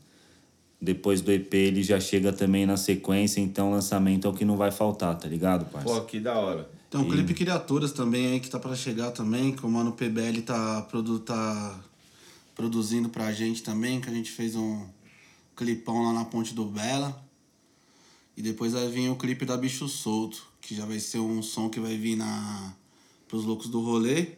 Depois do EP ele já chega também na sequência, então lançamento é o que não vai faltar, tá ligado, parça? Pô, que da hora. Tem um clipe Criaturas também aí que tá pra chegar também, que o Mano PBL tá, produ tá produzindo pra gente também, que a gente fez um clipão lá na Ponte do Bela. E depois vai vir o clipe da Bicho Solto, que já vai ser um som que vai vir na pros loucos do rolê.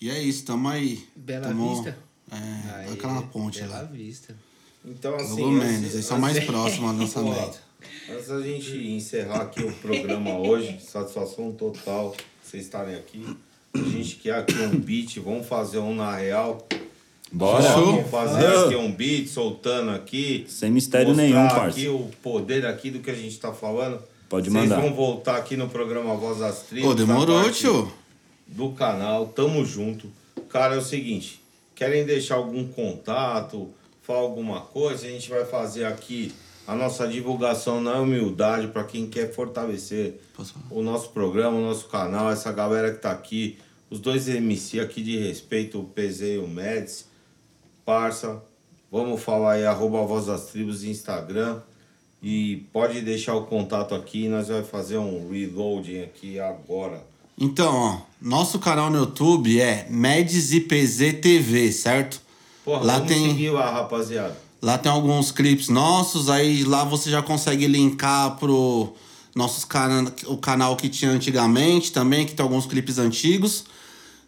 E é isso, tamo aí. Bela tamo, Vista? É, Aí, aquela ponte Bela lá. Vista. Então, assim. Logo menos, eles são mais próximos ao lançamento. Antes da gente encerrar aqui o programa hoje, satisfação total vocês estarem aqui. A gente quer aqui um beat, vamos fazer um na real. Bora! Vamos fazer aqui um beat, soltando aqui. Sem mistério nenhum, parça. aqui o poder aqui do que a gente tá falando. Pode Vocês mandar. vão voltar aqui no programa Voz das Tribos. Pô, demorou, tio. Do canal, tamo junto. Cara, é o seguinte, querem deixar algum contato, falar alguma coisa, a gente vai fazer aqui a nossa divulgação na humildade para quem quer fortalecer o nosso programa, o nosso canal, essa galera que tá aqui, os dois MC aqui de respeito, o PZ e o Meds, parça, vamos falar aí, arroba Voz das Tribos Instagram, e pode deixar o contato aqui, nós vamos fazer um reloading aqui agora. Então, ó, nosso canal no YouTube é Meds IPZ TV, certo? Porra, lá tem seguir lá, rapaziada. lá tem alguns clipes nossos, aí lá você já consegue linkar pro nossos cana o canal que tinha antigamente também, que tem alguns clipes antigos.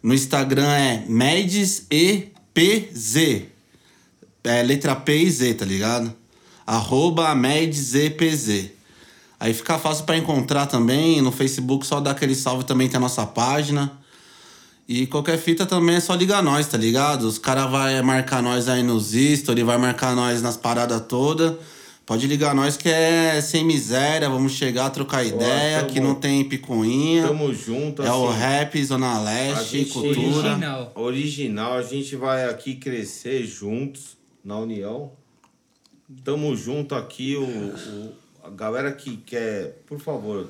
No Instagram é Meds EPZ. É letra P e Z, tá ligado? Arroba Meds EPZ. Aí fica fácil pra encontrar também. No Facebook só dá aquele salve também tem a nossa página. E qualquer fita também é só ligar nós, tá ligado? Os caras vai marcar nós aí nos stories, vai marcar nós nas paradas todas. Pode ligar nós que é sem miséria, vamos chegar, trocar ideia, tamo- que não tem picuinha. Tamo junto, É o assim, rap, Zona Leste, cultura. Original. original, a gente vai aqui crescer juntos na união. Tamo junto aqui, o, o- a galera que quer, por favor,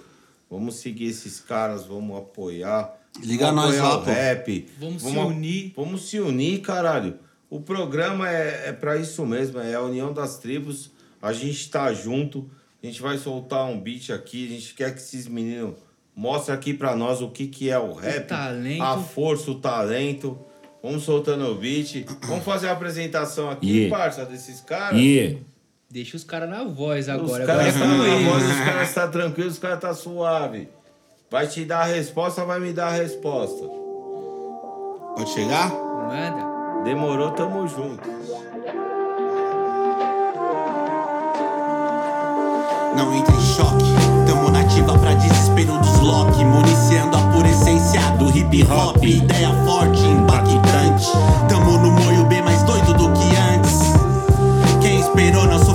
vamos seguir esses caras, vamos apoiar. Liga vamos nós lá, o pô. rap. Vamos se unir. Vamos se unir, caralho. O programa é, é para isso mesmo, é a união das tribos. A gente tá junto. A gente vai soltar um beat aqui. A gente quer que esses meninos mostrem aqui pra nós o que, que é o rap. talento. A força, o talento. Vamos soltando o beat. Vamos fazer a apresentação aqui, Yeah. parça, desses caras. E Deixa os caras na voz Os agora. caras Agora é estão com na voz, os caras estão tranquilos, os caras estão suave. Vai te dar a resposta, vai me dar a resposta. Pode chegar? Manda. Demorou, tamo junto. Não entre em choque. Tamo nativa pra desespero dos Loki. Municiando a pura essência do hip hop. Ideia forte, impactante. Tamo no moio bem mais doido do que antes. Quem esperou nosso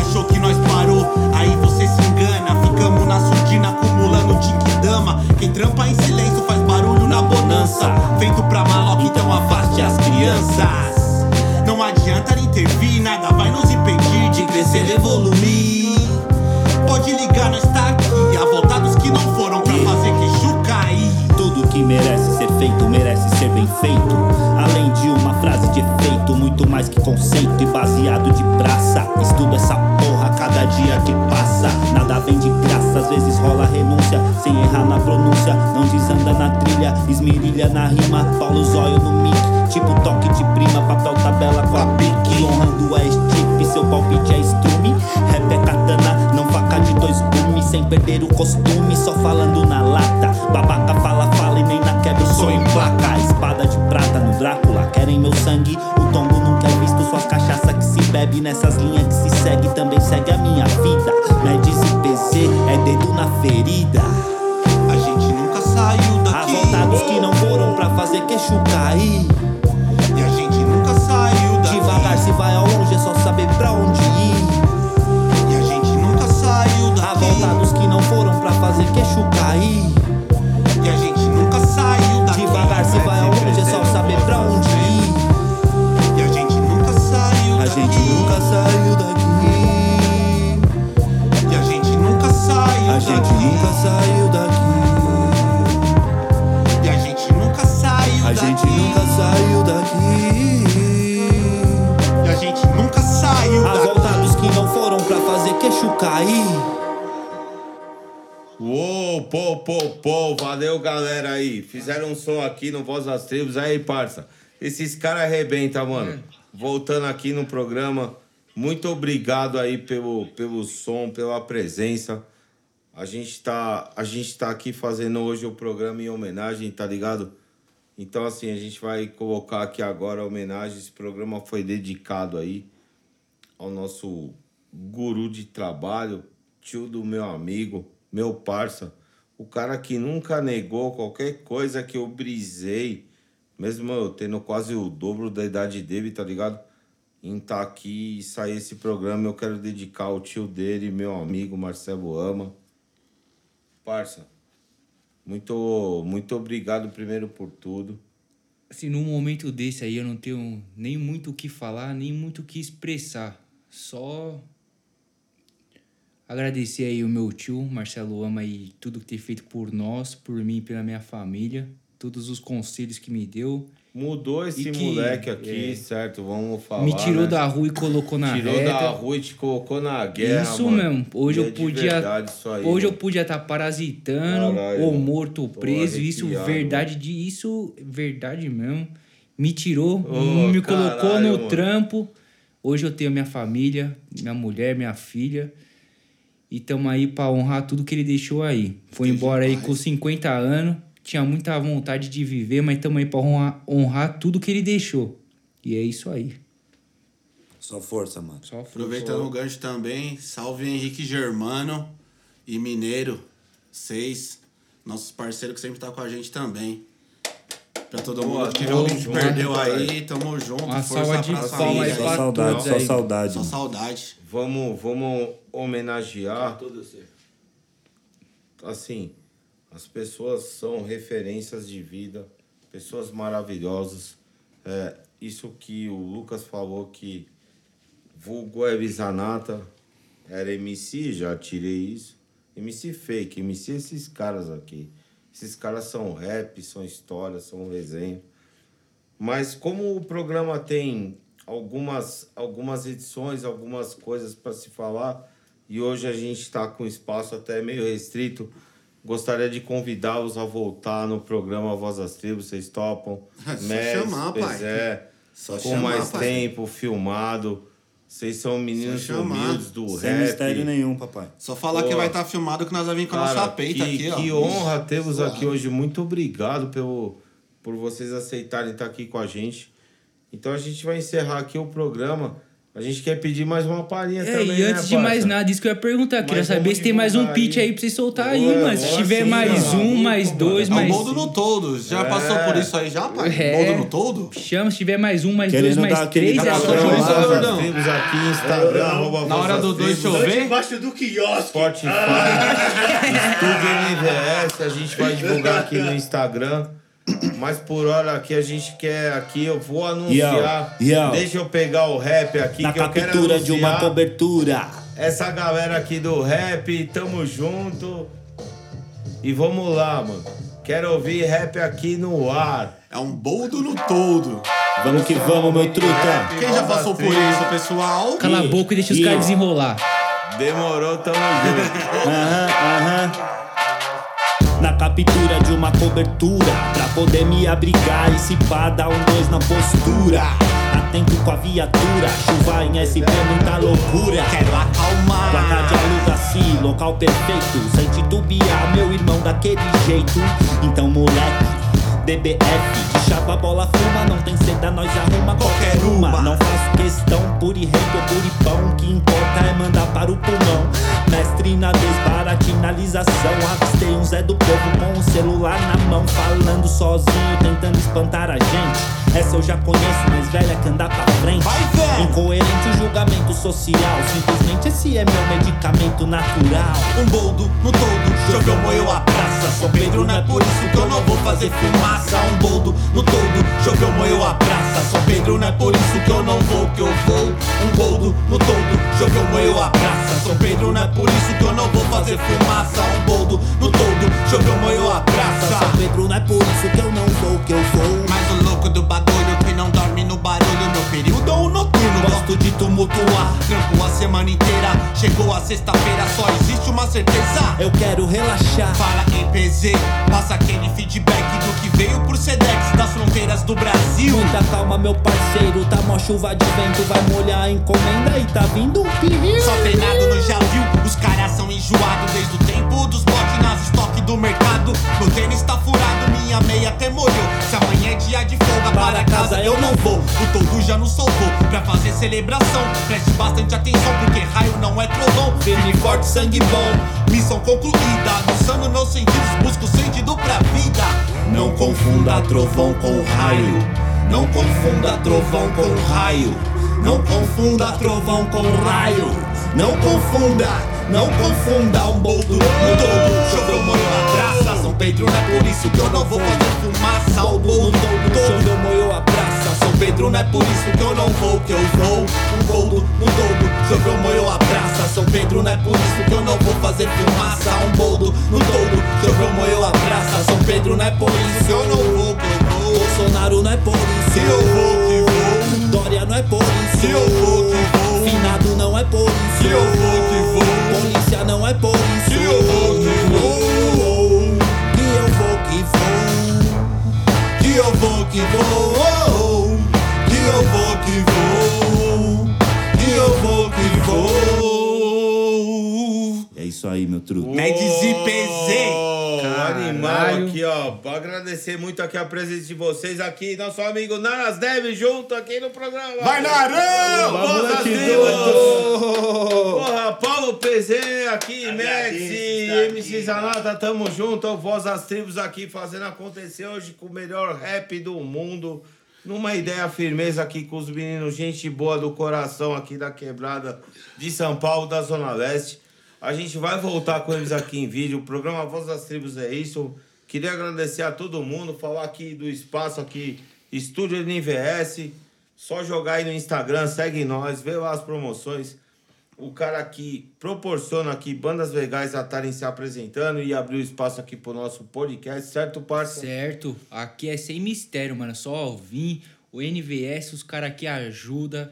Achou que nós parou, aí você se engana. Ficamos na surdina acumulando dama. Quem trampa em silêncio faz barulho na bonança. Feito pra maloca, então afaste as crianças. Não adianta intervir, nada vai nos impedir de crescer evoluir. Pode ligar, nós tá às vezes rola renúncia. Sem errar na pronúncia, não desanda na trilha. Esmerilha na rima, Paulo Zóio no mic. Tipo toque de prima, papel tabela com a pique. Honrando a estipe, seu palpite é estrume. Rap é katana, não faca de dois gumes. Sem perder o costume, só falando na lata. Babaca fala, fala e nem na quebra eu sou em placa. Espada de prata no Drácula, querem meu sangue. Bebe. Nessas linhas que se segue, também segue a minha vida. Médici PC é dedo na ferida. A gente nunca saiu daqui. Arrotados que não foram pra fazer queixo cair. E a gente nunca saiu daqui. Devagar se vai ao longe, é só saber pra onde ir. E a gente nunca saiu daqui. Arrotados que não cair. E a gente nunca saiu saiu daqui. E a gente nunca saiu A daqui. gente nunca saiu daqui. E a gente nunca saiu A daqui. volta dos que não foram pra fazer queixo cair. Uou, pô, pô, pô, valeu galera aí. Fizeram um som aqui no Voz das Tribos. Aí, parça, esses caras arrebentam, mano. Voltando aqui no programa, muito obrigado aí pelo, pelo som, pela presença. A gente, tá, a gente tá aqui fazendo hoje o programa em homenagem, tá ligado? Então, assim, a gente vai colocar aqui agora a homenagem. Esse programa foi dedicado aí ao nosso guru de trabalho, tio do meu amigo, meu parça, o cara que nunca negou qualquer coisa que eu brisei, mesmo eu tendo quase o dobro da idade dele, tá ligado? Em estar aqui e sair esse programa, eu quero dedicar ao tio dele, meu amigo Marcelo Ama. Parça, muito, muito obrigado primeiro por tudo. Assim, num momento desse aí, eu não tenho nem muito o que falar, nem muito o que expressar. Só agradecer aí o meu tio, Marcelo Ama, e tudo que tem feito por nós, por mim e pela minha família. Todos os conselhos que me deu. Mudou esse que- moleque aqui, é. certo? Vamos falar. me tirou né? da rua e colocou na Tirou reta. da rua e te colocou na guerra. Isso mano. mesmo. Hoje E é eu de podia. aí, hoje eu mano. podia estar parasitando, Caralho, ou morto, ou preso. Isso, verdade de isso, verdade mesmo. Me tirou, Ô, me colocou caralho, no mano. trampo. Hoje eu tenho minha família, minha mulher, minha filha. E estamos aí para honrar tudo que ele deixou aí. Foi embora aí com 50 anos. Tinha muita vontade de viver, mas estamos aí para honrar, honrar tudo que ele deixou. E é isso aí. Só força, mano. Só Aproveitando o gancho também, salve Henrique Germano e Mineiro, seis, nossos parceiros que sempre tá com a gente também. Pra todo Boa, mundo que realmente junto, perdeu cara. aí, tamo junto, Uma força salva de pra família. aí Só saudade, só aí. saudade. Só saudade. Vamos, vamos homenagear. Assim, as pessoas são referências de vida, pessoas maravilhosas. É, isso que o Lucas falou que vulgo é Zanata, era MC, já tirei isso. MC fake, MC esses caras aqui. Esses caras são rap, são história, são resenha. Mas como o programa tem algumas, algumas edições, algumas coisas para se falar, e hoje a gente está com espaço até meio restrito, gostaria de convidá-los a voltar no programa Voz das Tribos, vocês topam? É só Mes, chamar, pai. Pezé, Só com chamar, mais pai. tempo, filmado. Vocês são meninos humildes do Sem rap. mistério nenhum, papai. Só falar Pô. que vai estar filmado que nós vamos vir com a nossa peita que, aqui, ó. que honra tê-los Suave. aqui hoje. Muito obrigado pelo, por vocês aceitarem estar aqui com a gente. Então a gente vai encerrar aqui o programa. A gente quer pedir mais uma palhinha É, também, e antes né, de mais nada, isso que eu ia perguntar. Queria saber se tem mais um pitch aí. aí pra vocês soltar aí, mano. Se tiver sim, mais mano. um, mais dois, É o mais. boldo no todo. Já É. passou por isso aí já, pai? É. Boldo no todo? Chama, se tiver mais um, mais Querendo dois, mais três, é só das Tribos aqui, Instagram, arroba Na hora do dois chover? Embaixo do quiosque. Spotify, Estúdio MVS, a gente vai divulgar aqui no Instagram. Mas por hora aqui a gente quer aqui, eu vou anunciar. Yo, yo. Deixa eu pegar o rap aqui Na que eu quero captura de uma anunciar cobertura. essa galera aqui do rap, tamo junto. E vamos lá, mano. Quero ouvir rap aqui no ar. É um boldo no todo. Vamos que vamos, meu truta. Quem já passou por isso, pessoal? Cala a boca e deixa os caras desenrolar. Demorou, tamo junto. Aham, aham. Captura de uma cobertura Pra poder me abrigar e se pá dar um dois na postura. Atento com a viatura Chuva em SP, muita loucura. Quero acalmar. Placa de aluga-se, local perfeito. Sem titubear, meu irmão, daquele jeito. Então, moleque, DBF De chapa, bola, fuma, não tem seda, nós arruma qualquer uma. Não faço questão, puri rei ou puri pão O que importa é mandar para o pulmão. Mestre na desbaratinalização Avistei um Zé do povo com o celular na mão Falando sozinho, tentando espantar a gente. Essa eu já conheço, mais velha que andar pra frente. Vai! Incoerente o julgamento social Simplesmente esse é meu medicamento natural. Um boldo no todo, choveu, moeu a praça. Praça. Sou Pedro, não é por isso que eu não vou fazer fumaça. Um boldo no todo, choveu, moeu a praça. Sou Pedro, não é por isso que eu não vou, que eu vou. Um boldo no todo, choveu, moeu a praça. Sou Pedro, não é por isso que eu não vou fazer fumaça. Um boldo no todo, choveu, moeu a praça. Sou Pedro, não é por isso que eu não vou, que eu vou. Mas o louco do bagulho que não dorme no barulho, meu período ou noturno. Gosto de tumultuar, Trampo a semana inteira, chegou a sexta-feira, só existe uma certeza. eu quero relaxar. Fala EPZ, passa aquele feedback do que veio por Sedex das fronteiras do Brasil. Muita calma, meu parceiro. Tá mó chuva de vento, vai molhar a encomenda e tá vindo um perigo. Só treinado no já viu, os caras são enjoados desde o tempo dos botes nas estoque do mercado. Meu tênis tá furado, minha meia até molhou. Se amanhã é dia de folga, para casa eu não vou. O todo já nos soltou pra fazer celebração. Preste bastante atenção, porque raio não é trovão. Firme, forte, sangue bom. Missão concluída, aguçando meus sentidos, busco sentido pra vida. Não confunda trovão com raio. Não confunda trovão com raio. Não confunda trovão com raio. Não confunda, não confunda um boldo no todo. Choveu, molhou a praça, São Pedro não é por isso que eu não vou fazer fumaça. O bolo todo, todo. Choveu, moeu a praça. São Pedro não é por isso que eu não vou, que eu vou. Um boldo no todo, choveu, molhou a praça. São Pedro não é por isso que eu não vou fazer fumaça. Um boldo no todo, choveu, molhou a praça. São Pedro não é por isso que eu não vou, que eu vou. Bolsonaro não é por isso. Se eu vou, Dória não é isso. Se eu vou, que vou. Finado não é isso. Se eu vou, que vou. Polícia não é isso. Se eu vou, que vou. Que eu vou, que vou. Que eu vou, que vou. Que eu vou, que vou. Isso aí, meu truque. Meds e PZ. Animal aqui, ó. Pra agradecer muito aqui a presença de vocês aqui. Nosso amigo Naras Deve junto aqui no programa. Vai, Narão! Porra, Paulo PZ aqui, e estar MC aqui, Zanata, tamo junto. ó, Voz das Tribos aqui fazendo acontecer hoje com o melhor rap do mundo. Numa ideia firmeza aqui com os meninos, gente boa do coração aqui da quebrada de São Paulo, da Zona Leste. A gente vai voltar com eles aqui em vídeo. O programa Voz das Tribos é isso. Queria agradecer a todo mundo, falar aqui do espaço aqui, Estúdio NVS. Só jogar aí no Instagram, segue nós, vê lá as promoções. O cara aqui proporciona aqui bandas legais a estarem se apresentando e abriu espaço aqui pro nosso podcast, certo, parça? Certo. Aqui é sem mistério, mano. Só vir, o NVS, os caras aqui ajudam.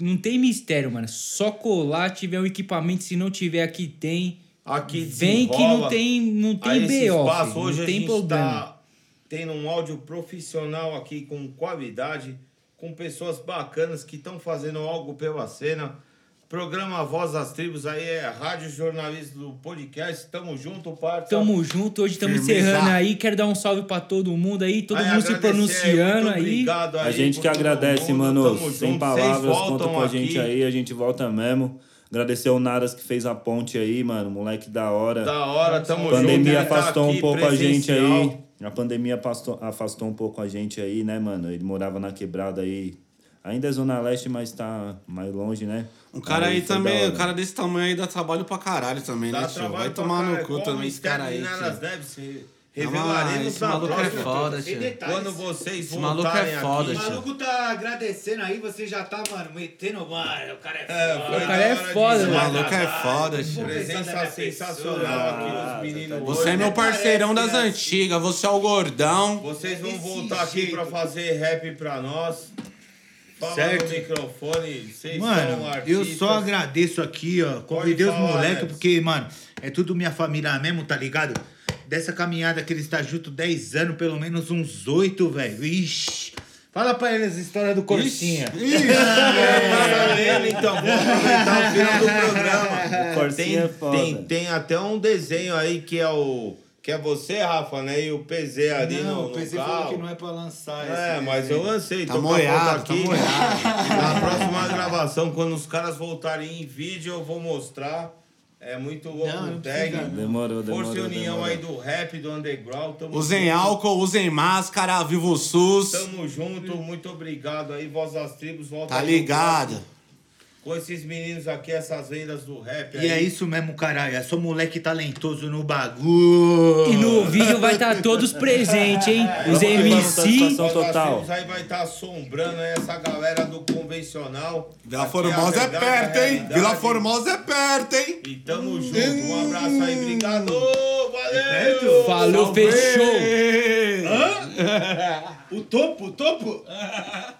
Não tem mistério, mano. Só colar, tiver um equipamento, se não tiver aqui tem. Aqui Vem que não tem, não tem BO, espaço filho, hoje não a tem gente problema. tá tendo um áudio profissional aqui com qualidade, com pessoas bacanas que estão fazendo algo pela cena. Programa Voz das Tribos aí é rádio jornalista do podcast. Tamo junto, parça. Tamo junto, hoje estamos encerrando aí. Quero dar um salve pra todo mundo aí, todo Aí, mundo se pronunciando muito aí. obrigado A aí gente por que agradece, mundo. mano. Tamo Sem junto. Palavras, conta com a gente aqui. aí, a gente volta mesmo. Agradecer o Naras que fez a ponte aí, mano. Moleque da hora. Da hora, tamo A junto. pandemia ele tá afastou aqui um pouco a gente aí. presencial. A pandemia afastou, afastou um pouco a gente aí, né, mano? Ele morava na quebrada aí. Ainda é Zona Leste, mas tá mais longe, né? Um cara aí da também, um cara desse tamanho aí dá trabalho pra caralho também, Dá né, tio? Vai tomar no cu também esse cara aí. Revelaremos esse na maluco é foda, tio. Quando vocês Esse maluco é foda, O aqui, tio. maluco tá agradecendo aí, você já tá, mano, metendo, mano, o cara é É, foda. foi O cara é foda, de- Esse mano. maluco é foda, tio. Presença sensacional aqui dos meninos. Você é meu parceirão das né? antigas, você é o gordão. Vocês vão voltar aqui pra fazer rap pra nós. Fala Certo. no microfone, vocês são Mano, eu só agradeço aqui, ó. Convidei os moleques, porque, mano, é tudo minha família mesmo, tá ligado? Dessa caminhada que eles estão juntos 10 anos, pelo menos uns 8, velho. Ixi. Fala pra eles a história do Corsinha. É, ele, então, vou aproveitar o final do programa. O Corsinha Tem, é foda. tem, tem até um desenho aí que é o. Que é você, Rafa, né? E o PZ ali no, no carro. é pra lançar É, mas eu lancei. Tá tô com a foto moiado, tá aqui. moiado. Na próxima gravação, quando os caras voltarem em vídeo, eu vou mostrar. É muito louco Não, o não tag. precisa, Demorou, demorou. Força e união demorou. aí do rap, do underground. Tamo Usem junto. álcool, usem máscara, viva o SUS. Tamo junto, muito obrigado aí, Voz das Tribos. Volta Tá aí ligado? próximo. Com esses meninos aqui, essas vendas do rap. E aí. é isso mesmo, caralho. É só moleque talentoso no bagulho. E no vídeo vai estar todos presentes, hein? Os MC. total. temos aí vai estar assombrando aí essa galera do convencional. Vila Aqui Formosa é verdade, perto, hein? Vila Formosa é perto, hein? E tamo junto. Um abraço aí, obrigado. Valeu! Falou, fechou. O topo, o topo?